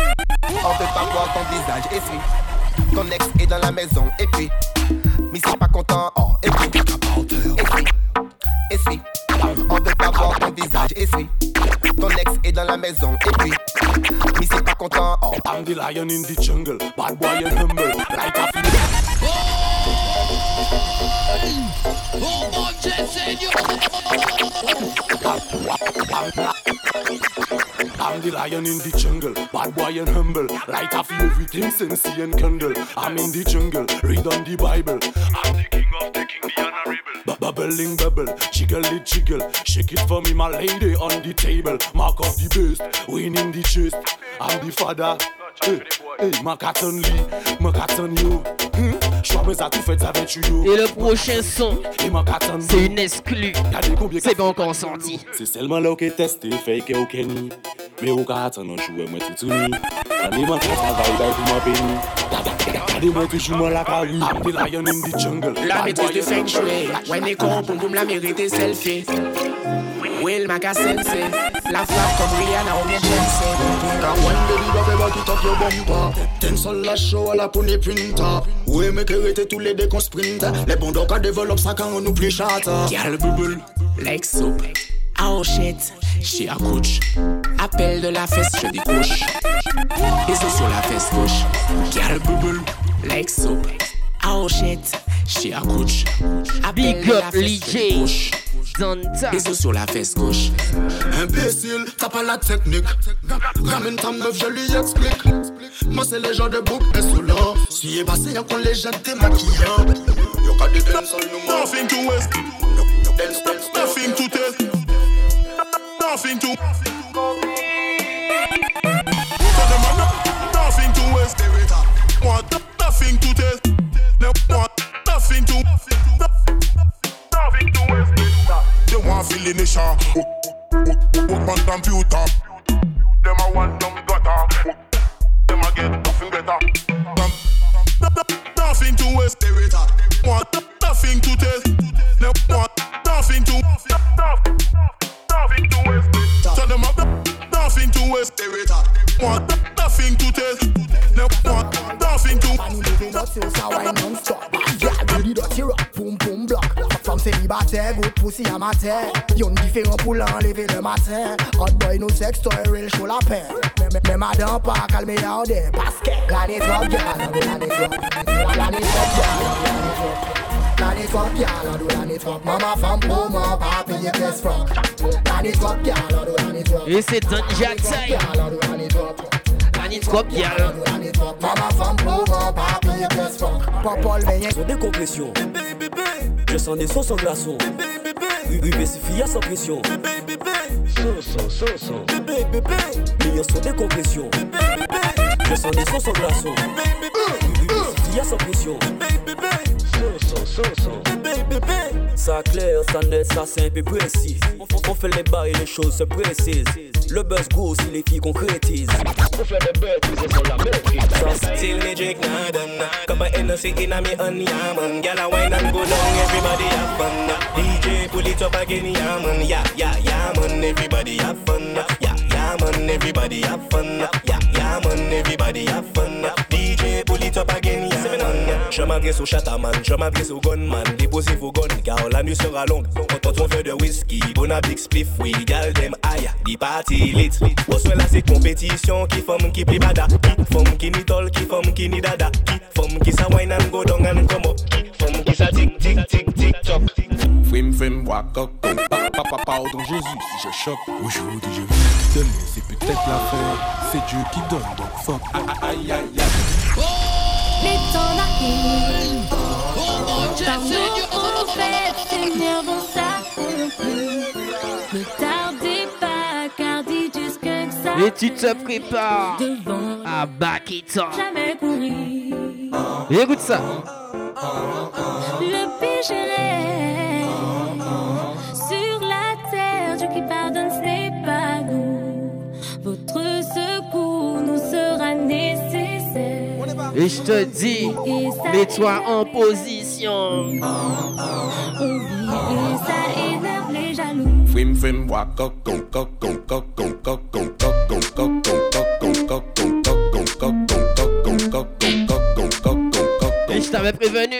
On veut pas voir ton visage, essuie. Ton ex est dans la maison, et puis. Mais c'est pas content, oh, et puis. Caca par terre. Essuie, essuie. On veut pas voir ton visage, essuie. Et dans la maison, et puis, mais c'est pas content, oh. I'm the lion in the jungle, bad boy and humble, like a Oh mon I'm the lion in the jungle, bad boy and humble. Light everything, sensei and candle. I'm in the jungle, read on the Bible. I'm the king of the king, the honorable. Bubbling bubble, jiggle it jiggle. Shake it for me, my lady, on the table. Mark of the best, win in the chest. I'm the father. Hey, ma ma. Hmm? Et le prochain son, c'est une exclue. C'est bon consenti. C'est seulement là que testé, fake ou Kenny. Mais au cas attendre jouer moi tout. Allez moi quand ça va il béni. Des mots toujours mal à carrou, des lions in the jungle. La maîtrise de Feng Shui, ouais, n'est con, boum boum, la mérité selfie. Will Maga Sensei, la frappe comme Rihanna ou bien Jensen. Quand one baby va faire tout up your bumper. Ten sol la show à la poney printer. Ouais, mais que tous les deux qu'on sprint. Les bons docs développent ça quand on oublie chat. Y'a le bubble, like soup. Ah, à Rochette, chez Accouche. Appel de la fesse, je découche. Et c'est sur la fesse gauche qui a le bubble, l'exo. Ah, oh, à Rochette. Big up, Et c'est sur la fesse gauche. Imbécile, t'as pas la technique. Ramène ta meuf, je lui explique. Moi, c'est les gens de bouc insolents. Si est passé, y'a qu'on les jette des maquillants. Y'a Nothing to waste. Nothing to test. Nothing to. Tell them I'm not- nothing to waste. Want nothing to tell. Them want nothing to. Nothing to waste. They want feel in the shower. Work on computer. Them I want them gutter. Them I get nothing better. Nothing to waste. Want nothing to tell. Them want ça wine non-stop Yeah, body dirty rock, boom boom block. Femme célibataire, good pussy amateur Y'ont différent pour l'enlever le matin Hot boy no sex toy, real show la peine Mais, madame pas calmer down there. Parce que la network girl, la network La network girl, la network girl, do la network Maman femme pour moi, pas payer pièce froc La network girl, do la network Et c'est Don Jack Time. Planète Copial. Maman femme froc Papa le meilleur Sans décompression. Je sens des sons sans glaçons. UV suffit à sans pression. Son, son, son, son. Meilleur son décompression. Je sens des sons sans glaçons. UV suffit à sans pression. Son, son, son. Ça clair, ça net, ça simple et précis. On, on fait les bas et les choses se précisent. Le buzz gros, si les filles concrétisent. Pour faire des bêtises, elles la maîtrise. Sans style, ni Jake Naden. Comme un NC, Inami, on yaman. Gala wine and go everybody have fun. DJ, pull it up again, yaman. Yeah, yeah, yaman. Everybody have fun. Yeah, yeah man, everybody have fun. Yeah, yeah man, everybody have fun. DJ pull it up again, yeah man. Je m'adresse au chataman, je m'adresse au gunman Déposez vos guns, car la nuit sera longue Quand on fait de whisky, bon a big spliff Oui, gal dem aïe, di party lit. Soit là c'est compétition Qui femme qui pli bada Qui femme qui ni tol, qui femme qui ni dada. Qui femme qui sa wine and go down and come up. Qui femme qui sa tic tic tic tic toc Frim frim waka Papa pardon Jésus si je choque Aujourd'hui je vis Demain c'est peut-être l'affaire C'est Dieu qui donne donc fuck Aïe aïe aïe Les temps arrivent. Par nos fêtes, Seigneur, dans sa Ne tardez pas, car dit juste que ça. Et tu te prépares à back it up. Jamais courir. Et écoute ça. Le pécherai Et je te dis, mets-toi en position. Frim, frim, wakok, Et je t'avais prévenu.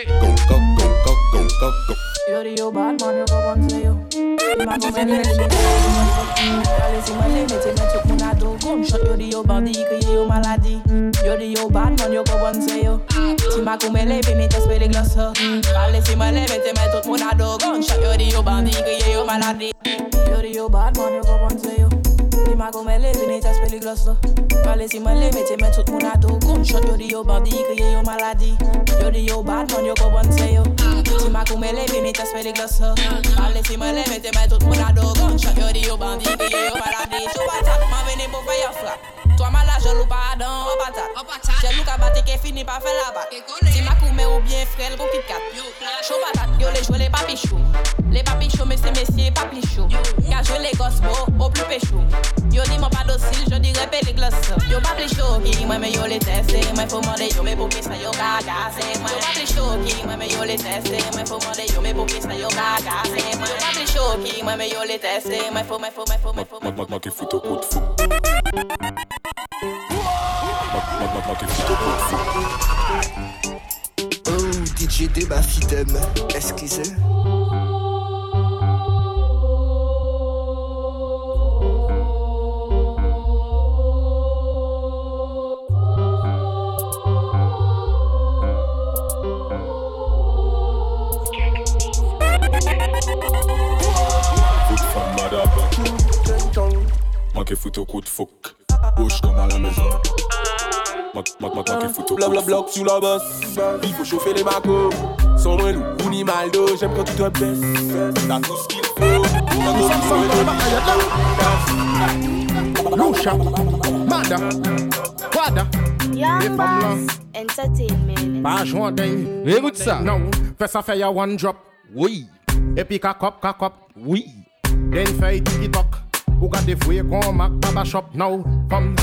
Kom kom m'avait prévenu. Yo di yo bad man, yo go bon say yo. Di ma go men lesi Kale si mwen le mette men tout moun ado Gunshot. Yo di yo bandi kriye yo maladi Yo di yo bad man, yo go bon say yo. Ti ma men le vini te spele glas ho Kale si mwen le mette men tout moun ado Gunshot. Yo di yo bandi kriye yo maladi Yo di yo bad man, yo go bon say yo Ti ma go men le vini te spele glas ho si mwen le mette men tout moun ado Gunshot yo di yo bandi kriye yo maladi Yo di yo bad man, yo go bon say yo. Ti ma go men le vini te spele glas ho si mwen le mette men tout moun ado Gunshot yo di yo bandi kriye yo maladi Chou patat, man vini pou fè yo flak Toi mala jol ou pa adan ou patat Jel ou ka bate fini pa fe la bat Ti makoume ou bien frel kou kitkat Chou patat yo. Le jwe le papichou Le papichou me se mesye papichou Ka jwe le gosbo ou plu pechou Yo di mwen pa dosil je di repe le glos Yo pa pli choki mwen me yo le teste. Mwen fò mande yo me pou ki sa yo kagase Yo pa pli choki mwen me yo le teste. Mwen fò mande yo me pou ki sa yo kagase Yo pa pli choki mwen me yo le teste. Mwen fò mwen fò mwen fò mwen fò mwen fò mwen fò mwen fò mwen fò mwen fò Oh, DJ Débat Fitem, excusez. Moi qui fout au coup de fouc. Bouge comme à la maison. Moi moi- moi- moi qui fout au coup de Blabla fouc. bloc sous la bosse. Il faut chauffer les macos. Sans moi, nous, ou ni. J'aime quand tu te baisses. T'as tout ce qu'il faut. Lucia, Mada, Wada. Young Boss Entertainment. Pas joint. Écoute ça. Non, fais ça fait ya one drop. Oui. Et puis kakop, kakop. Oui. Then fait TikTok. Ou gade fouye kon mak baba shop now. Comme.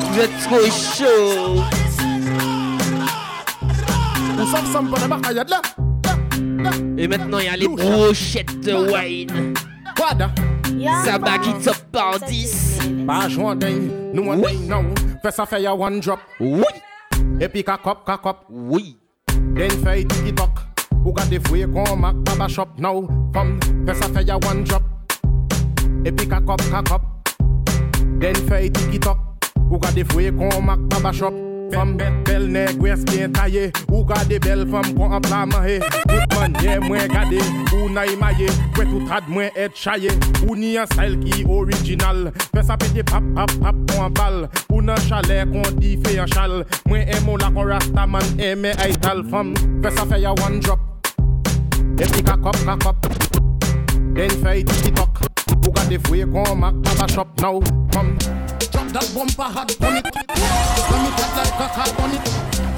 Vous êtes trop chaud. Nous sommes sans pour le bakayad là. Et maintenant, il y a les brochettes de wine. Wada. Ça bat qui top par 10. Pas joint d'un. Nous on non. Fais ça fait ya one drop. Oui. Et puis kakop, kakop. Oui. Then fait TikTok. Ou gade fouye kon mak baba shop now. Fais ça fait ya one drop. Et puis kakop, kakop. Den fey TikTok Ou gade fwe kon mak baba shop. Femme bet bel neg wes bien taillé Ou gade bel femme kon an pla mahe Tout manye mwen gade. Ou na imaye Kwe tout rad mwen et chaye. Ou ni an style ki original. Fè sa pete pap pap pap kon an bal. Ou nan chalet kon di fe an chal. Mwen emo la kon rasta man eme ay tal fam Fè ya one drop E pi kakop kakop Den fey TikTok Ou gade fwe kon mak baba shop now. Come. Drop that bumper hard on it. Slam it like a car on it.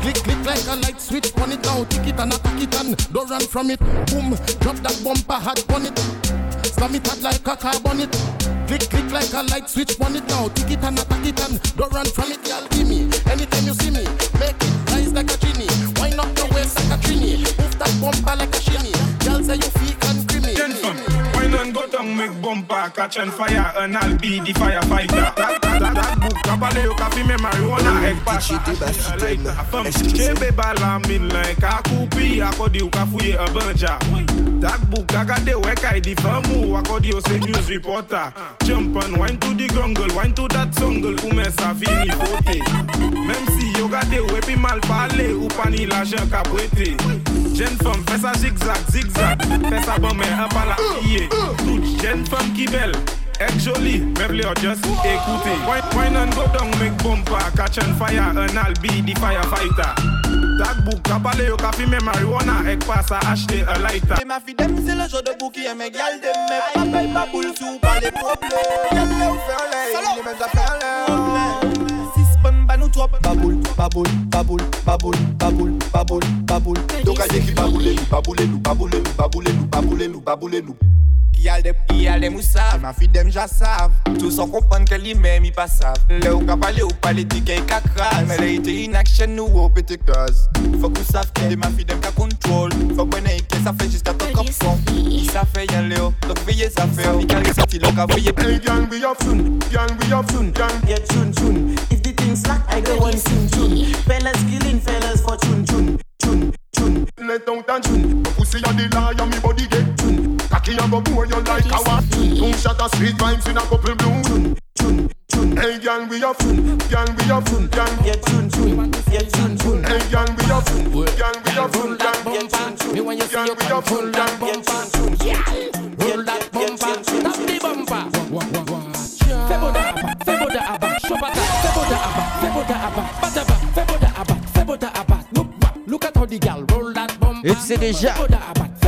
Click click like a light switch on it. Now Tick it and attack it and don't run from it. Boom Drop that bumper hard on it. Slam it like a car on it. Click click like a light switch on it. Now Tick it and attack it and don't run from it. Y'all give me Anytime you see me. Make it rise like a up your waist like a trini Move that bumper like a shimmy Y'all say you feel and creamy Wine and go down, make bumper, catch on fire, and I'll be the firefighter. That, that, that, that book, kabale yo kafi me marijuana, egg pasa, lighter. Fam, chebe bala min like a kupi, akodi yo kafuye a banja. That book, agade weka di famu, akodi yo say news reporter. Jump and wine to the grungle, wine to that jungle, ume sa fini pote. Même si gade ou epi mal pale Ou pa ni la jen ka brete Jen fom fè sa zigzag, zigzag Fè sa bon men an pa la piye Tout jen fom ki bel Ek joli, me ple o just ekoute. Why nan go down mek bompa Catch an fire an al be di firefighter. Takbouk, kapale yo ka fime marijuana Ek pa sa achete a lighter. E ma fi dem se le jo de bou ki e me gyal dem Me papel pa boul sou pa le problem. Yel le ou ferle, le men za ferle trop. Baboule, baboule, baboule, baboule, baboule, baboule, baboule Donc aïe qui baboule nous, baboule nous, baboule nous, baboule nous, baboule nous, baboule nous Ki al de, ki al de Ma fi dem jasav Tou son kompon ke li men mi pasav Le ou ka pale ou pale di ke yi kakras Me le ite nou ou pete kaz Fok ou sav de ma fi dem ka kontrol Fok wene sa fe kop son Sa fe le ou, veye sa fe ou Mi gang we up soon, gang we up soon, gang get soon soon. If the thing slack I go one soon soon. Fellas killing fellas for chun chun chun Let down tan chun. Pussy on the lie and body get chun. Cocky a go bore you like a what? Boom shot a sweet rhymes in a couple bloom. Tune tune tune. Hey, girl, we a fun. Girl, we a fun. Girl, get tune tune. Get tune tune. Hey, girl, we a fun. Girl, we a fun. Girl, get tune tune. Me when you see girl, you we a fun. Girl, Get tune tune. roll that bumper, tap the bumper. Feboda aba, feboda aba, shopata, feboda aba, feboda aba, bataba, feboda aba, feboda aba. Look, wa- look at how the gal roll that bumper. Et tu sais déjà,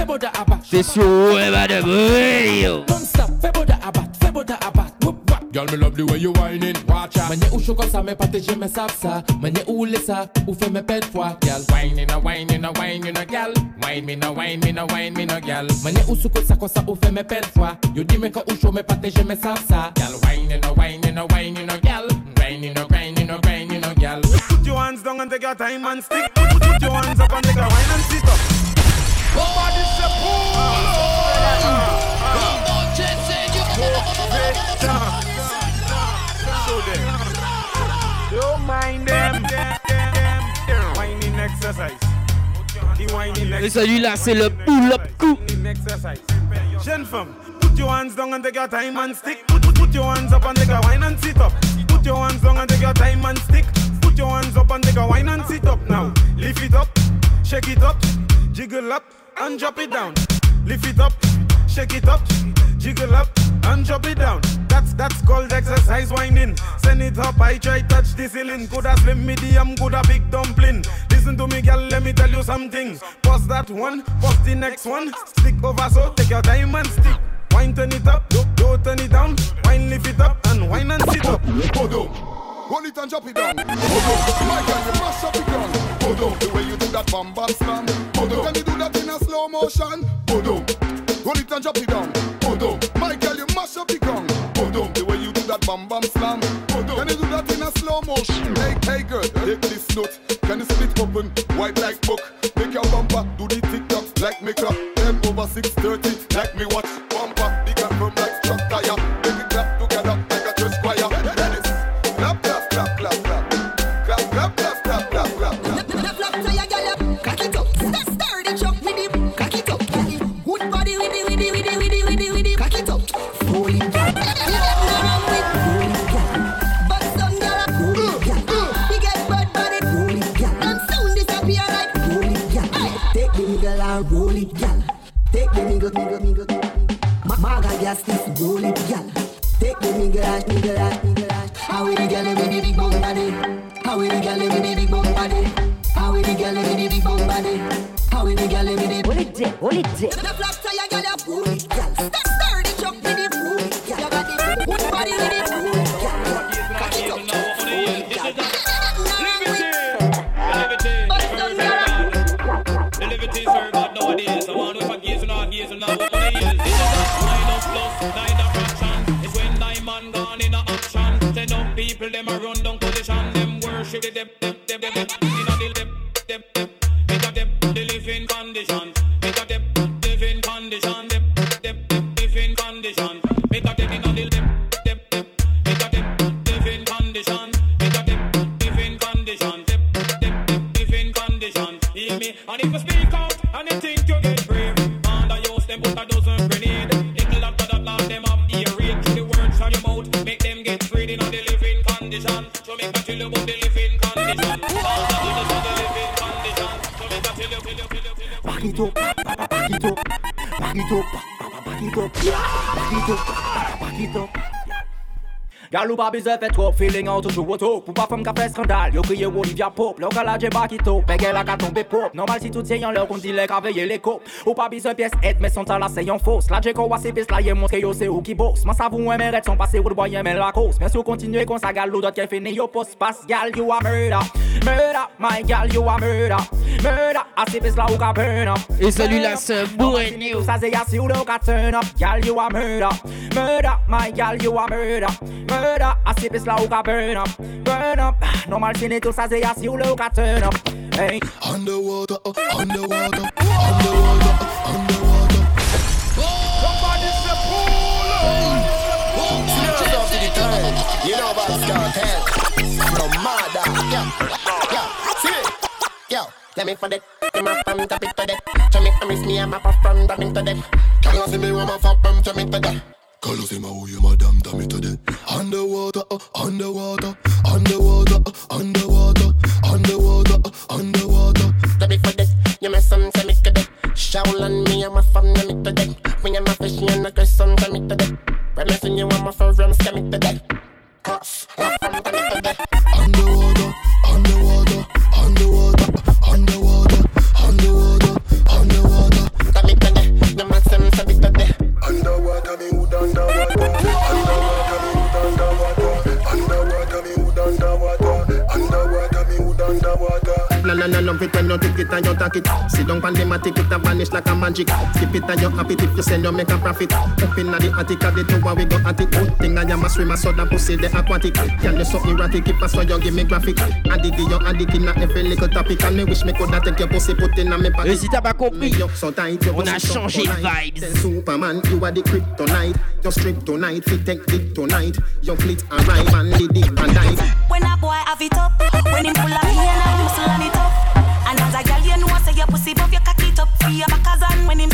Feboda aba, feboda aba, t'es sur Web de Radio. Don't stop, feboda aba, feboda aba. Whoop, wap. Girl, me love the way you whining, watch out. Manye ou chou comme ça, mais pas je me sape ça. Manye ou laisse ça, ou fait me pète fois. Girl, whining, a whining, a whining, a gal. Wine me, no wine me, no wine me, no gal. Manye ou sou comme ça, comme ça, ou fait me pète fois. You dis me quand ou chou, mais pas je me sape ça. Girl, whining, a whining, a whining, a gal. Whining, a grinding, a grinding, a gal. Put your hands down and take your time and stick. Put, put your hands up and take a wine and sit up. Don't mind them. Whining exercise. Et celui-là, c'est le pull-up coup. Jeune femme, put your hands down and take your time and stick. Put, put, put your hands up and take a wine and sit up. Put your hands down and take your time and stick. Put your hands up and take a wine and sit up now. Lift it up, shake it up, jiggle up and drop it down. Lift it up, shake it up, jiggle up and drop it down. That's that's called exercise whining. Send it up, I try touch the ceiling. Coulda slim, medium, coulda big dumpling. Listen to me, girl, let me tell you something. Pause that one, pause the next one. Stick over so, take your time and stick. Wine turn it up, don't, don't turn it down. Wine lift it up and wine and sit up. Hold on. Hold it and drop it down. Hold. My girl, you mash up the ground. Hold on. The way you do that bam bam slam. Hold on. Can you do that in a slow motion? Hold on. Hold it and drop it down. Hold on. My girl, you mash up the ground. Hold on. The way you do that bam bam slam. Hold on. Can you do that in a slow motion? Hey, hey girl, take this note. Can you split open, white like book? Make your bumper do the tick tock like makeup. Ten over six thirty like me watch Hold it Ou besoin fait trop, feeling out toujours auto. Pour pas femme qui fait scandale, yo crié Olivia Pope. L'on la j'ai bakito, pegé la ka tombe pop Normal si tout yon leur qu'on dit les veiller les copes. Ou pas besoin pièce aide, mais son talent c'est yon fausse. La j'ai quoi c'est là, y'a montré yo c'est où qui bosse. Man savou un son passé ou de boyen mais la cause. Bien sûr continuer gal ou d'autres qui fini yo post pass Gal you a murder, murder, my gal you a murder Murder, I ces pistes là ou ka burn up Et celui-là, c'est brand new Ça c'est y'a si ou le ka turn up Gal you a murder, murder, my gal you a murder. Murder, I ces pistes là ou ka burn up. Burn up, normal c'est tout ça c'est y'a si ou le ka turn up Hey. Underwater, uh, underwater, underwater, underwater. Somebody say pull Serious up to the time. You know about Scott Head. Let me for that. Them a from top it to that. Tell me to miss me, I'm puff from top into that. Can you see me when my fuck from top into that? Call us him who you madam damn it today. Underwater, uh, underwater, underwater, uh, underwater, underwater, uh, underwater. Let me for that. You my son, tell me to that. Shaolin me, I'm a from them to that. Me and my fish, and the son, tell me to that. Promising you, I'm a for rums, tell me to that. Cuss, I'm from take it and you take it. Sit down pan the matic, it a vanish like a magic. Skip it and you happy if you send you make a profit. Up in the attic of the tower, we go at it. Good thing I am a swimmer, so that pussy the aquatic. Can you so erratic, if I saw you give me graphic. Addict, you addict in a every little topic. And me wish me coulda take your pussy, put in a me pocket. Et si t'as pas compris, so on a pussy changé de vibes. Then Superman, you are the kryptonite. Your strip tonight, fit take it tonight. Your fleet arrive and the deep and dive. When a boy have it up, when him full of pain your back and when him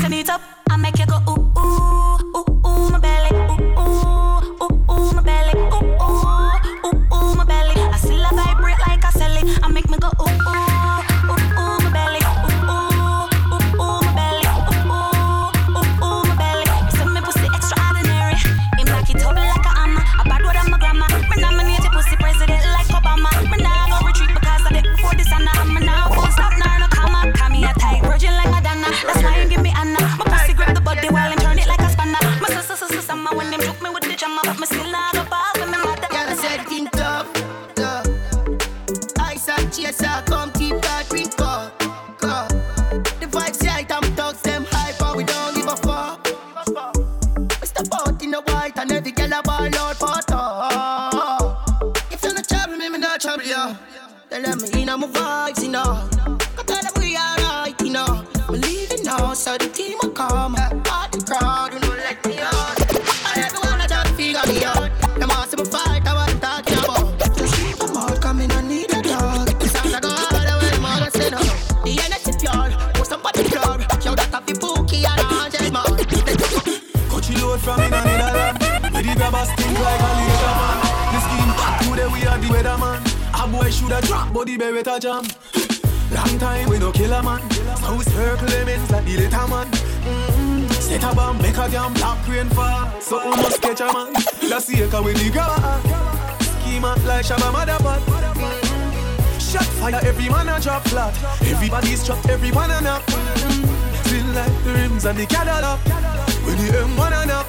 Echo with the grabber Schema like Shabba Motherfuck. Shot fire every man a drop flat. Everybody's trapped every man a mm-hmm. Still like the rims and the Cadillac. When the M1 and up.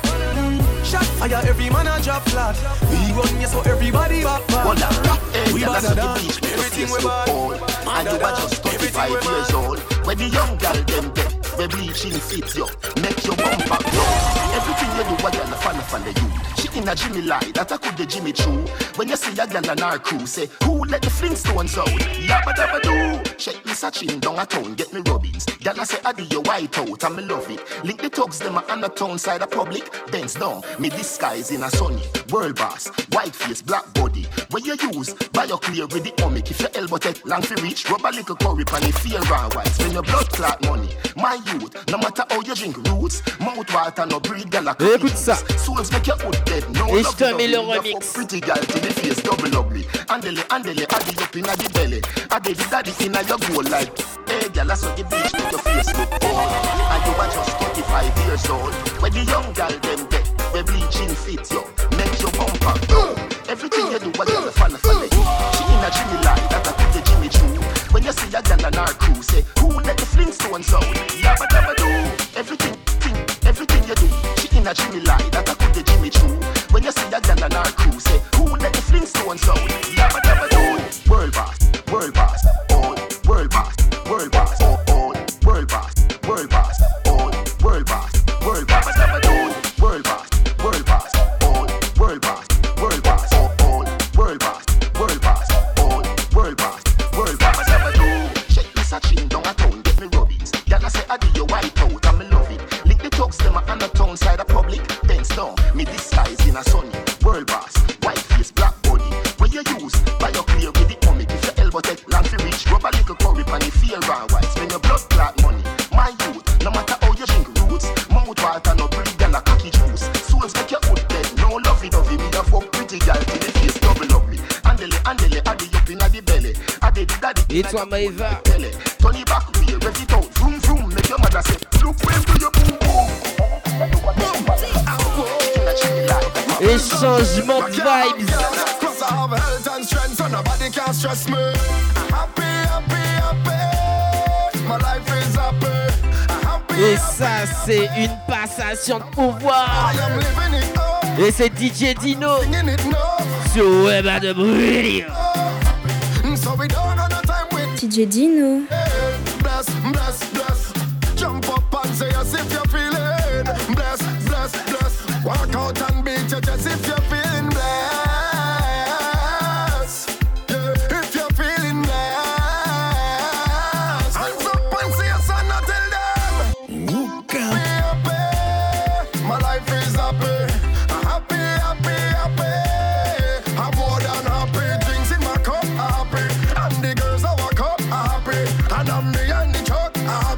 Shot fire, every man a drop flat. We run you so everybody back back. On, hey, We that's than the beach, make everything we bad. And you are just 35 years old. When the young girl them dead, we bleaching fit you, make your bumper blow. Everything you do, a girl a fan the you. She in a Jimmy lie, that I could the Jimmy true. When you see a girl on our crew, say who let the Flintstones out? Yabba dabba do. Shake me chin down a town, get me rubbings. Girl I say I do your white out, and me love it. Link the thugs them on the town side of public. Bends down, me disguise in a sunny world boss, white face, black body. When you use, buy your clear with the omic. If your elbow take long for reach, rub a little curry pan if fear and white. Spend your blood clot money. My youth, no matter how you drink roots, mouth water no breed girl a Écoute ça. Souls make your hood dead. No Et je love, te love, mets le love, fuck Pretty girl to the face double ugly. Andele, andele, addy up inna the belly. Addy the daddy inna your goal like. Hey girl, I saw the beach make your face look old. And you are just 25 years old. When the young girl them dead, we bleaching fit you, make your bumper. Everything you do, what you follow, follow you. She in a Jimmy line, that I put the Jimmy true. When you see a girl on our crew, say who let the Flintstones out? Yabba dabba do. Everything, thing, everything you do. She in a Jimmy line, that I put the Jimmy true. When you see a girl on our crew, say who let the Flintstones out? Yabba dabba do. World boss, Maeva. Turn de vibes. Et ça, c'est une passation de pouvoir. Et c'est DJ Dino. Sur Web de j'ai dit non!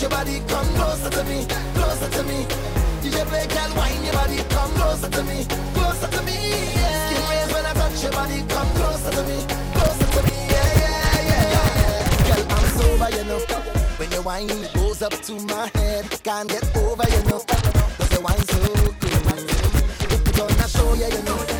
your body, come closer to me, closer to me. DJ play, girl, wine your body, come closer to me, closer to me. Yeah. Skin when I touch your body, come closer to me, closer to me. Yeah, yeah, yeah, yeah. Girl, I'm sober, you know. When your wine it goes up to my head, can't get over, you know. Cause the wine so good, cool. if you gonna show, you, you know.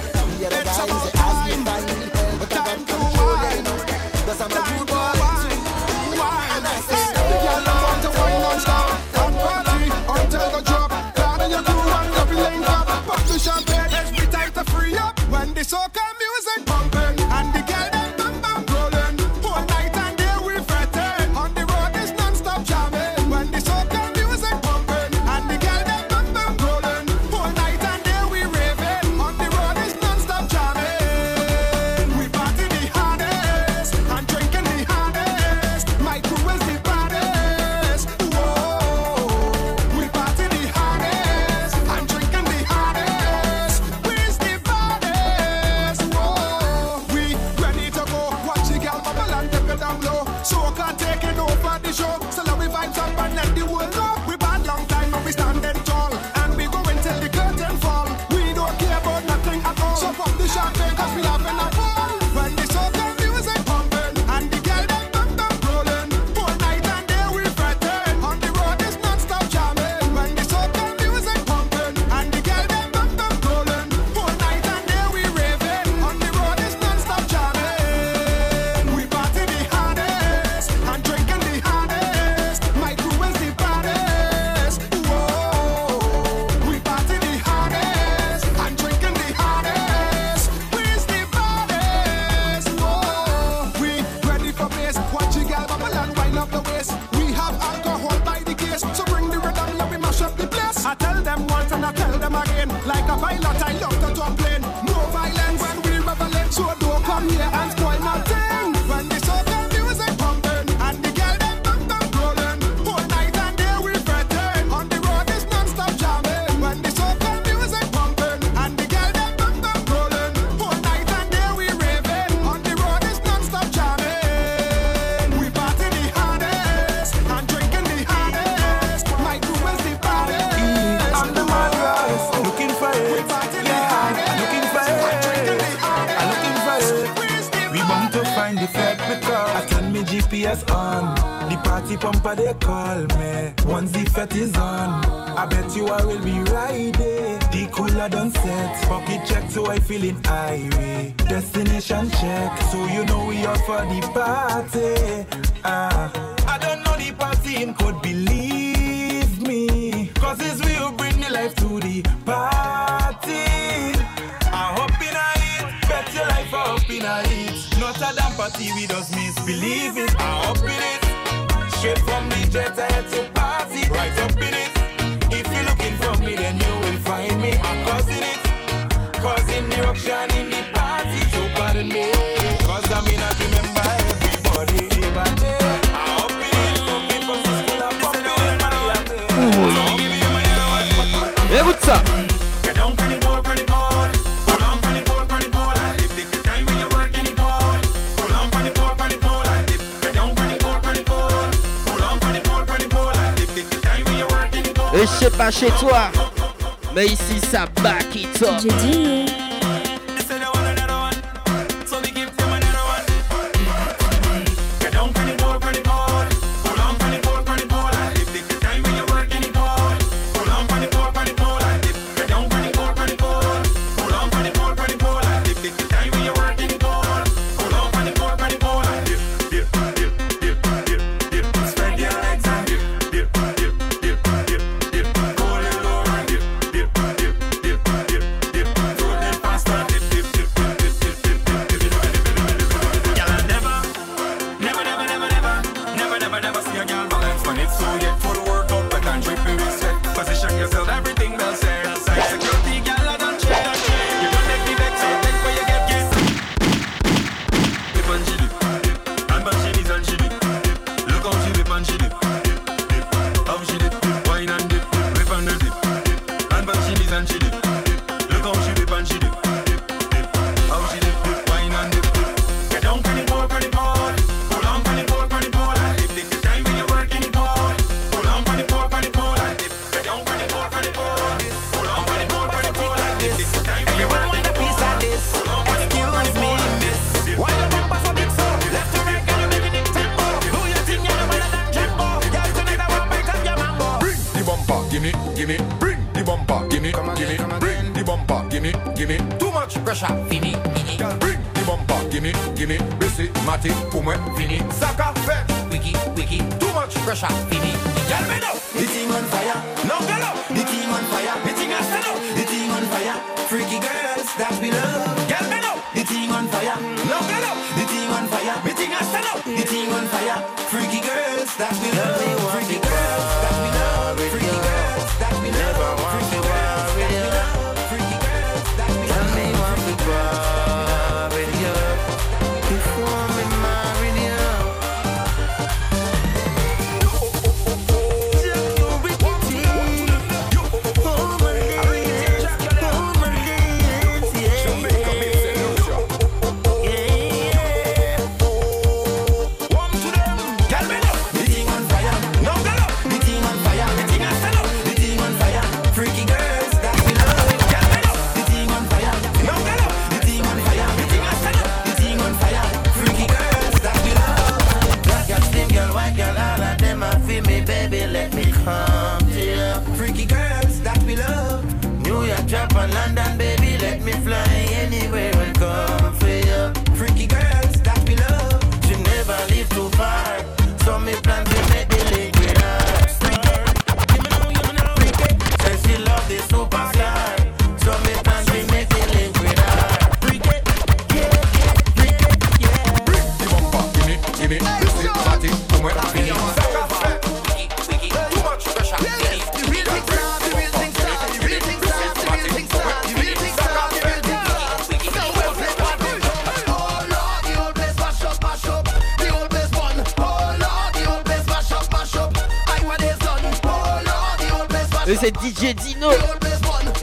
property we just misbelieve it. I up in it. Straight from the jet, I had to party. Right up in it. pas chez toi, mais ici ça back it up. J'ai dit.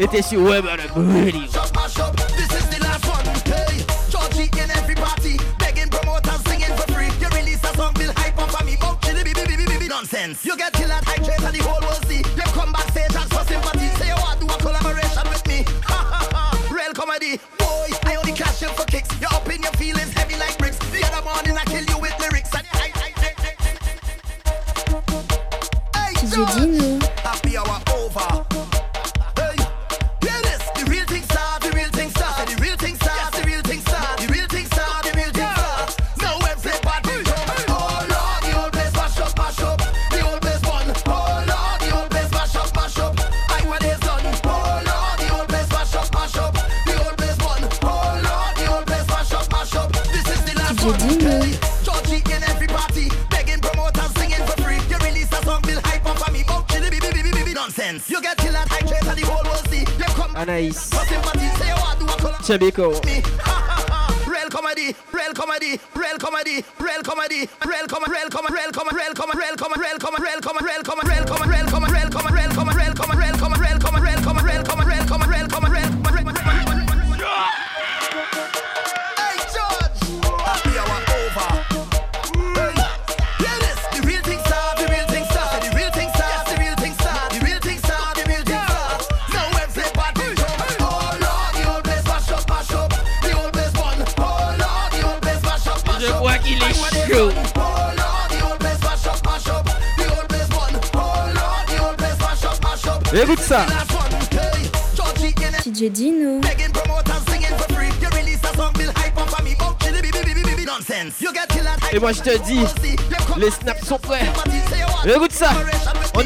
aconteceu, mano. sabia que eu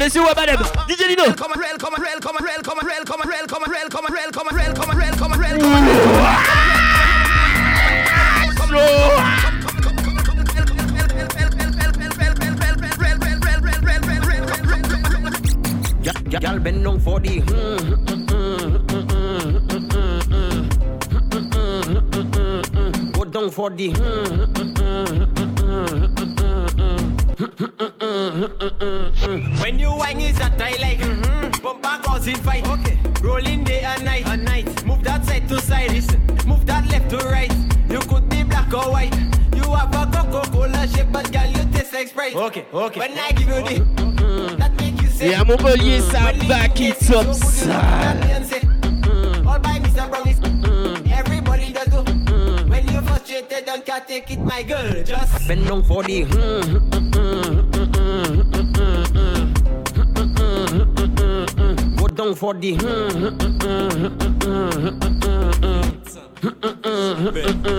Let's see what about them. DJ Nino. Y'all bend down for the Go down for the When you whine is a tie like mm-hmm. Bumper causing fight. Okay. Rolling day and night. And night. Move that side to side. Listen. Move that left to right. You could be black or white. You have a Coca-Cola shape But girl you taste like Sprite. Okay, okay. When I give you the That make you say Et à Montpellier, ça back it up sale. All by Mr. Brownies Everybody does do. When you're frustrated Don't can't take it my girl. Just Bend down for the Go for the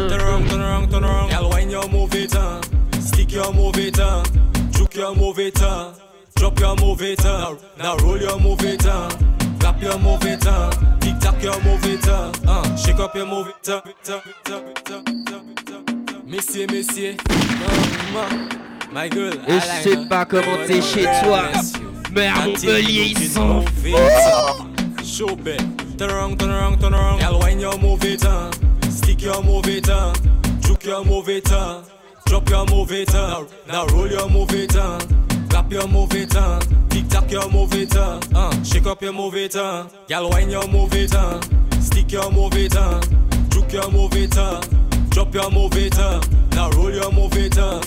Turn around, turn around, turn around. Girl, wine your move it on. Stick your move it on. Juke your move it on. Drop your move it on. Now roll your move it on. Clap your move it your move it. Uh, shake up your move it My girl, je sais pas comment t'es chez toi. À Montpellier, ils sont Show bit. Turn around, turn around, turn around. Girl, wine your move it on. Stick your move it on. Juke your move it on. Drop your move it on. Now roll your move it on. Clap your move it on. Tick tock your move it on. Uh, shake up your move it on. Girl, wine your move it on. Stick your move it on. Juke your move it on. Drop your move it on. Now roll your move it on.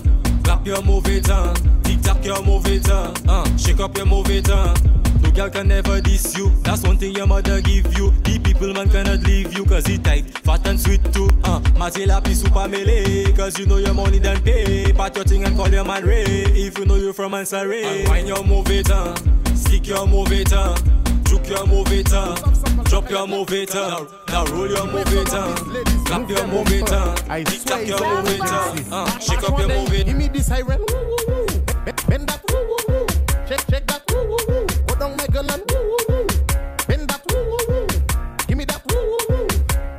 Clap your move it on. Tick tock your move it on. Uh, shake up your move it on. No girl can never diss you. That's one thing your mother give you. The people man cannot leave you cause it tight, fat and sweet too. Uh, Matila pi super melee cause you know your money done pay. Pat your thing and call your man Ray if you know you from Ansari. And wine your move it on, stick your move it on, juke your move it on, drop your move it on, now roll your move it on, clap your move it tick your move it uh, shake up your move it. Give me the siren. Woo, woo, woo. Bend that. Woo, woo, woo. Shake, shake that. Woo, woo, woo. Go down, my girl, and woo, woo, woo. Bend that. Woo, woo, woo. Give me that. Woo, woo, woo.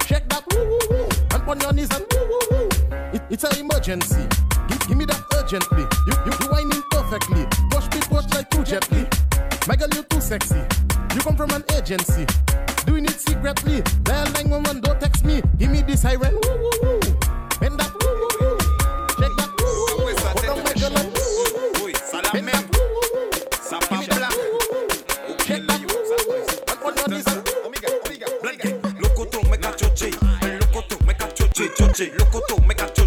Shake that. Woo, woo, woo. And on your knees and woo, woo, woo. It, it's an emergency. Give, give me that urgently. You, you, you whining perfectly. Push me, push like too gently. My girl, you too sexy. You come from an agency. Doing it secretly. Dial 911, don't text me. Give me this siren. Woo, woo, woo. Bend that. Woo, woo, woo. Shake that. Woo, woo, woo. Go down, my girl, and woo, woo, woo. Bend that. Woo, woo, woo. Give me that. Woo, woo, woo. Shake that. Woo, woo, woo. And on your knees and- Locoto, make a choche. Locoto, make a choche, choche. Locoto, make a choche.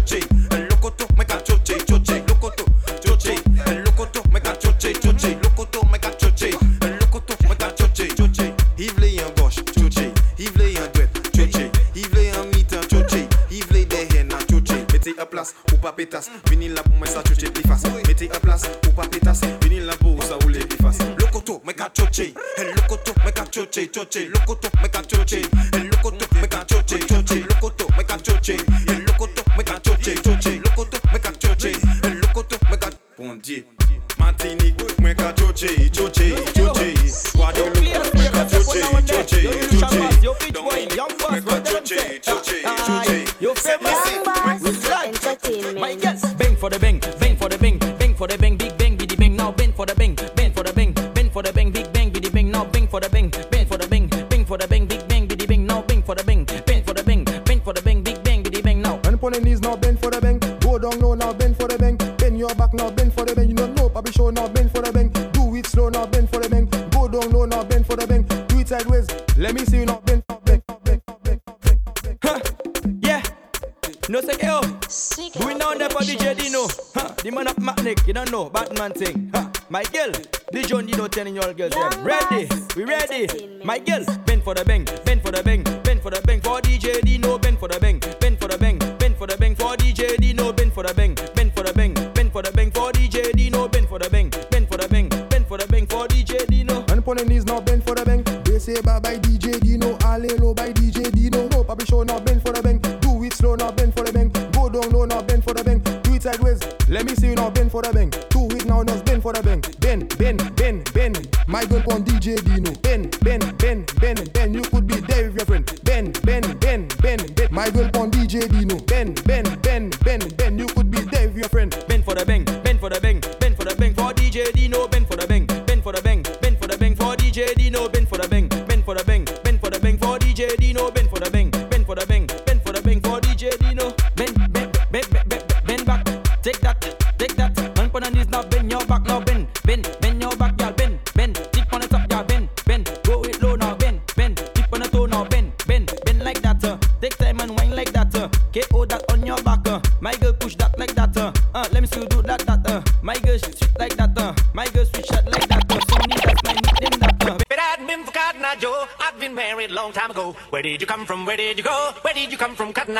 petas Vini la pou mwen sa choche pli fas Mete a plas ou pa petas Vini la pou sa oule pli fas Lokoto mwen ka choche Lokoto mwen ka choche Choche lokoto one thing. Huh. My girl, the John Dino telling y'all girls, yeah, ready, we ready. My girl,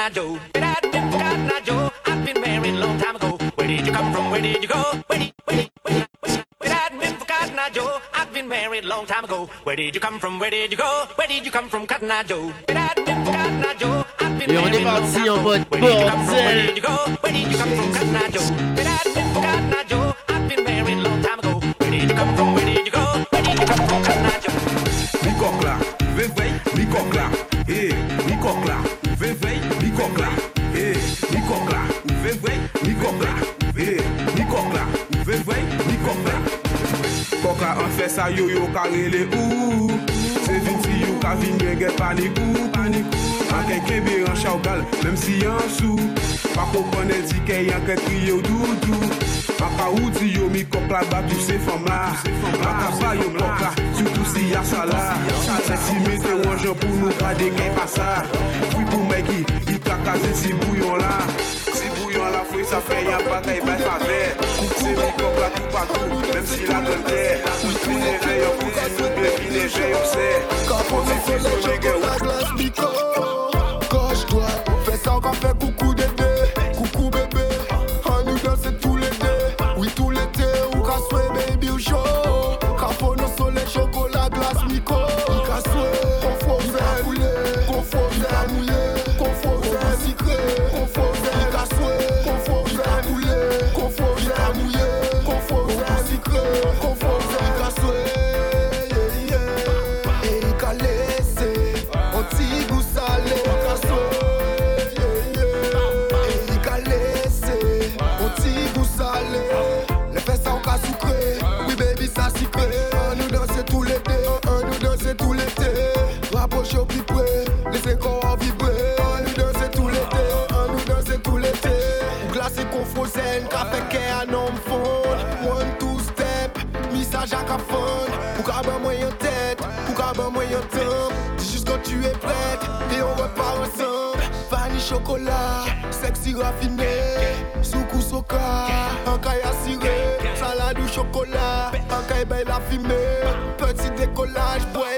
I do? Did I do? Forgotten I've been married a long time ago. Where did you come from? Where did you go? Where did, where did, where did, where did, been forgotten I do? I've been married a long time ago. Where did you come from? Where did you go? Where did you come from? Cotton Eye Joe? Did ouve vwey, ni kokla E, eh, ni kokla, ouve vwey, ni kokla Kokla an fè sa yo yo karele ou. Se vin si yo ka vin men gen panikou An ken kebe an chaw gal, menm si an sou. Pa kokone di ke yon ke tri yo doudou Maka ou di yo mi kokla bak tou se fam la. Maka ba yo kokla, toutou si yasa la. Se si mete wanjan pou nou pa deke pasa Fwi pou meki, yi kakaze si bouyon la. Mwen sa fè yon batay bay fave Kout se mi kop la tou patou Mèm si la don kè Vine jè yon kout Vine jè yon sè Kapon mi fè son jè gè ou Koj doa chokola, seksi rafine Soukou soka, ankay asire Salade ou chokola, ankay bay la fime Petit dekolaj, bwe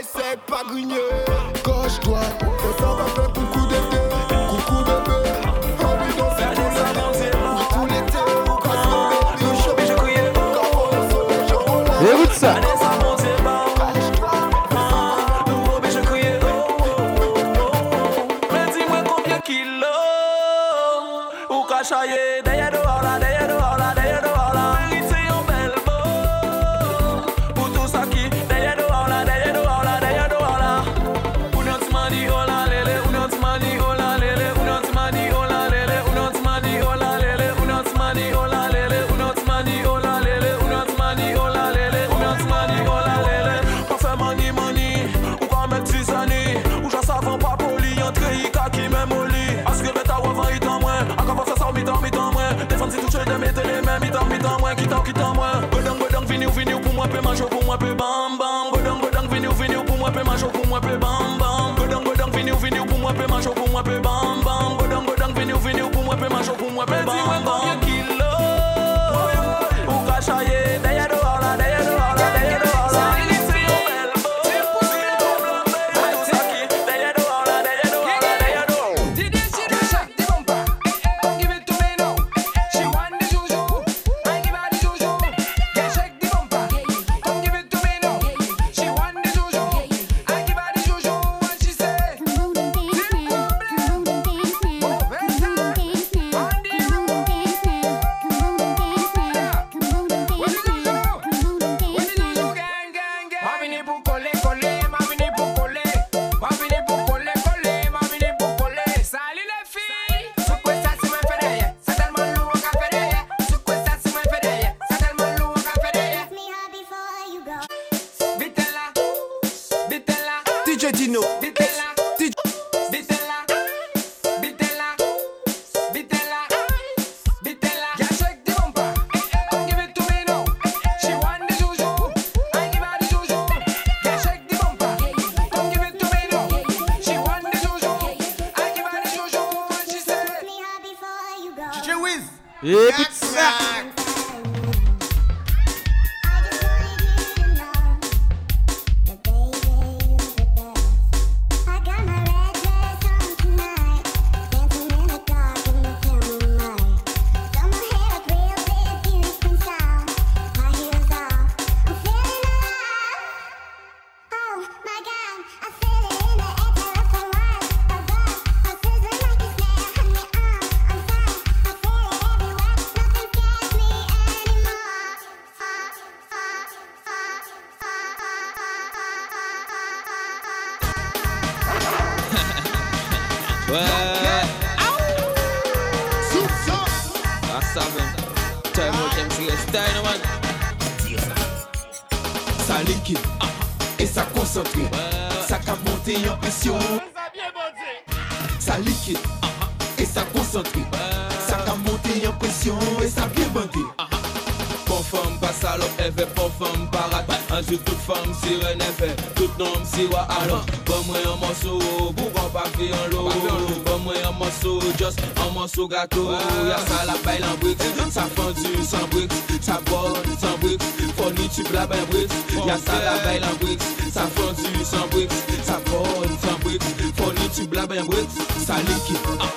sou gato. Ya sa la bay lan brix e Sa fendu san brix Sa bol san brix Foni tu la bay brix Ya sa la bay lan brix Sa fendu san brix Sa bol san brix Foni tu la bay brix Sa liki an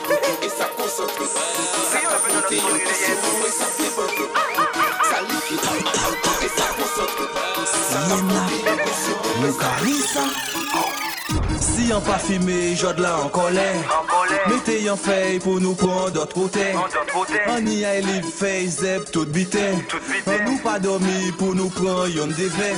Li an pa fime, jod la an kolè Mete yon fey pou nou pou an dot kote An a eliv fey zeb tout bite An nou pa domi pou nou pran yon devè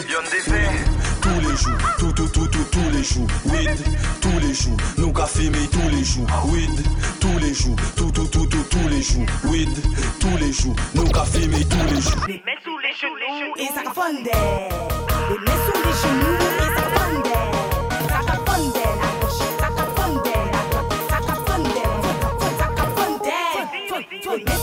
Tous les jours, tout tout tout tout tous les jours. Weed, tous les jours, nou ka fime tous les jours. Weed, tous les jours, tout tout tout tout tous les jours. Weed, tous les jours, nou ka fime tous les jours. Les mets sous les genoux. Et ça fondait. Les mets sous les genoux. Et ça fondait. Oh.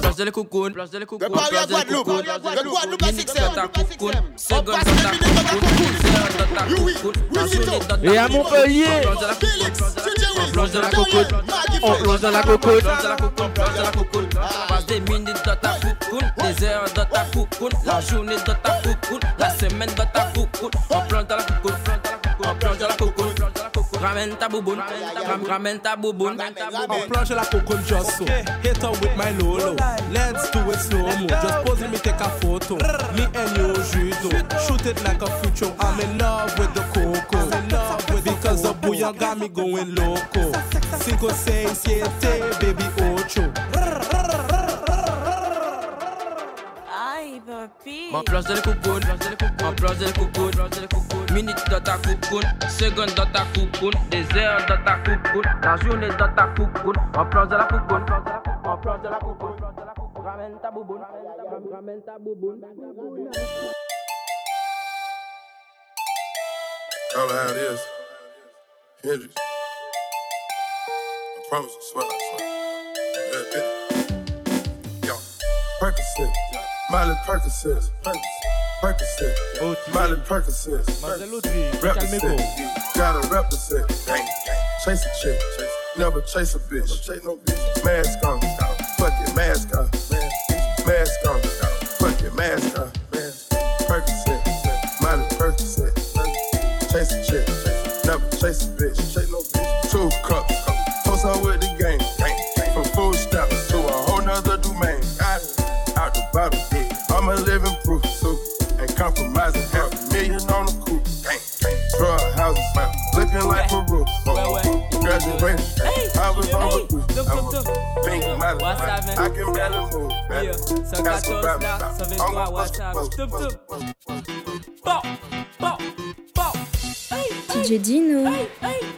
Place de les coucounes, place de les Guadeloupe, Guadeloupe à 6M. On dans la cocotte, on dans la cocotte, on dans la cocotte. Des dans ta coucoune, heures dans ta coucoune, la journée dans ta coucoune, la semaine dans ta coucoune. On plonge dans la cocotte, on plonge dans la cocotte. Ramène ta bouboune, ram- ramène ta bouboune. On plonge la cocotte just so. Hit her with my lolo. Let's do it slow mo. Just pose and me take a photo. Me and you judo. Shoot it like a future. I'm in love with the coco. I'm in love with because the bouillon got me going loco. Cinco, seis, siete, baby ocho. Ma place ma place minute dans ta seconde dans ta des heures dans ta la journée dans ta ma place la ma place la ramène ta bouboune, ramène ta bouboune. How it is. Hendrix. I promise, I swear, I swear. Miley Percocet. Percocet. Miley Percocet. Represent. Gotta represent. Chase a chick. Never chase a bitch. Chase no bitch. Mask on. Fuck it, mask on. Mask on. Fuck it, mask on. Percocet. Miley Percocet. Chase a chick. Never chase a bitch. Chase no bitch. Two cups. Post on with living proof, so ain't compromising. Half a million on the coup, dang, houses, man, like a graduation, I was on the roof. DJ Dino. Hey, hey.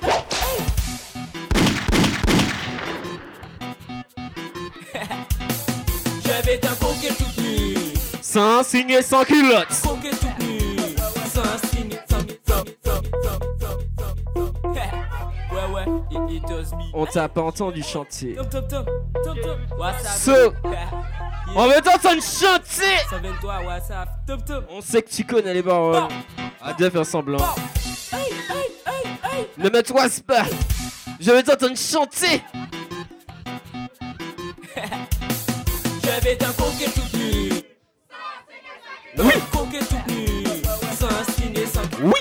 Sans signer, sans culotte. On t'a pas entendu chanter. So, on veut t'entendre chanter. On sait que tu connais les paroles. À de faire semblant. Ne me toise pas. Je vais t'entendre chanter. Je vais tout oui. Oui.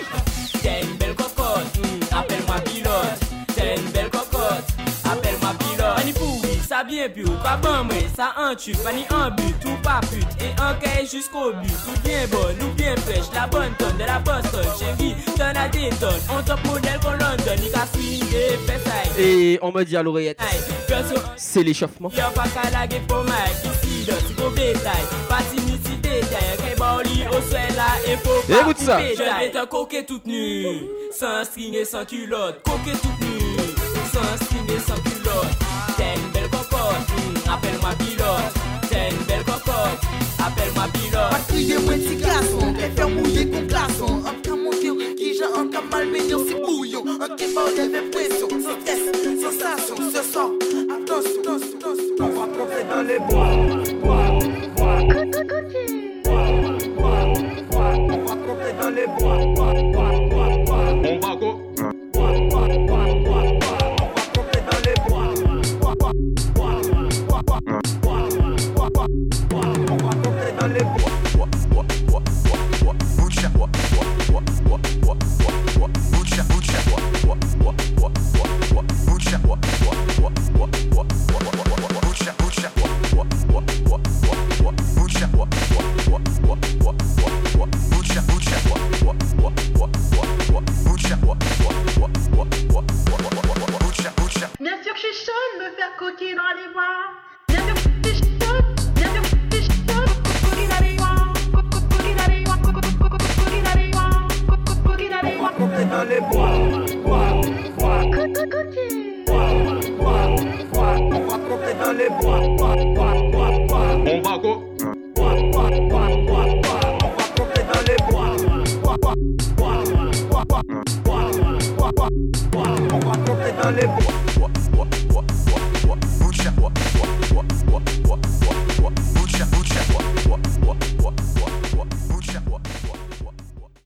T'es une belle cocotte. Appelle-moi pilote. T'es une belle cocotte. Appelle-moi pilote. Ani pourri, ça bien pur. Pas bon, mais ça en tue. Pas ni en but, tout pas pute. Et en caille jusqu'au but. Tout bien bon, nous bien fraîche. La bonne tonne de la Boston. Chérie, t'en as des tonnes. On top modèle qu'on London. Ni qu'à swing des fesses. Et on me dit à l'oreillette. C'est l'échauffement. Y'a pas qu'à la gueule pour mal, ici, dans ce gros bétail. Pas si détail, Écoute ça. Je vais te coquer toute nue, sans string et sans culotte. Coquer toute nue, sans string et sans culotte. T'es une belle cocotte, appelle-moi pilote. T'es une belle cocotte, appelle-moi pilote. Pas crier moins petit glaçon, faire mouiller qu'on glaçon. Un cas monter, qui j'ai un cas malveillant, c'est bouillon. Un qui m'a levé pression, sans stress, sensation, ce soir. Attention, attention, attention. On va profiter dans les bois. bois, bois. On va compter dans les bois. On va compter dans les bois. On va compter dans les bois. what, what, what, what, what, what, what, me faire coquer dans les bois. Dans les bois, bois, bois. On va coquer dans les bois. Bois, bois, bois, bois. Bois, bois, bois, bois, bois. On va coquer dans les bois. Bois, bois, bois, bois, bois, bois, bois, bois. Bois. what, what.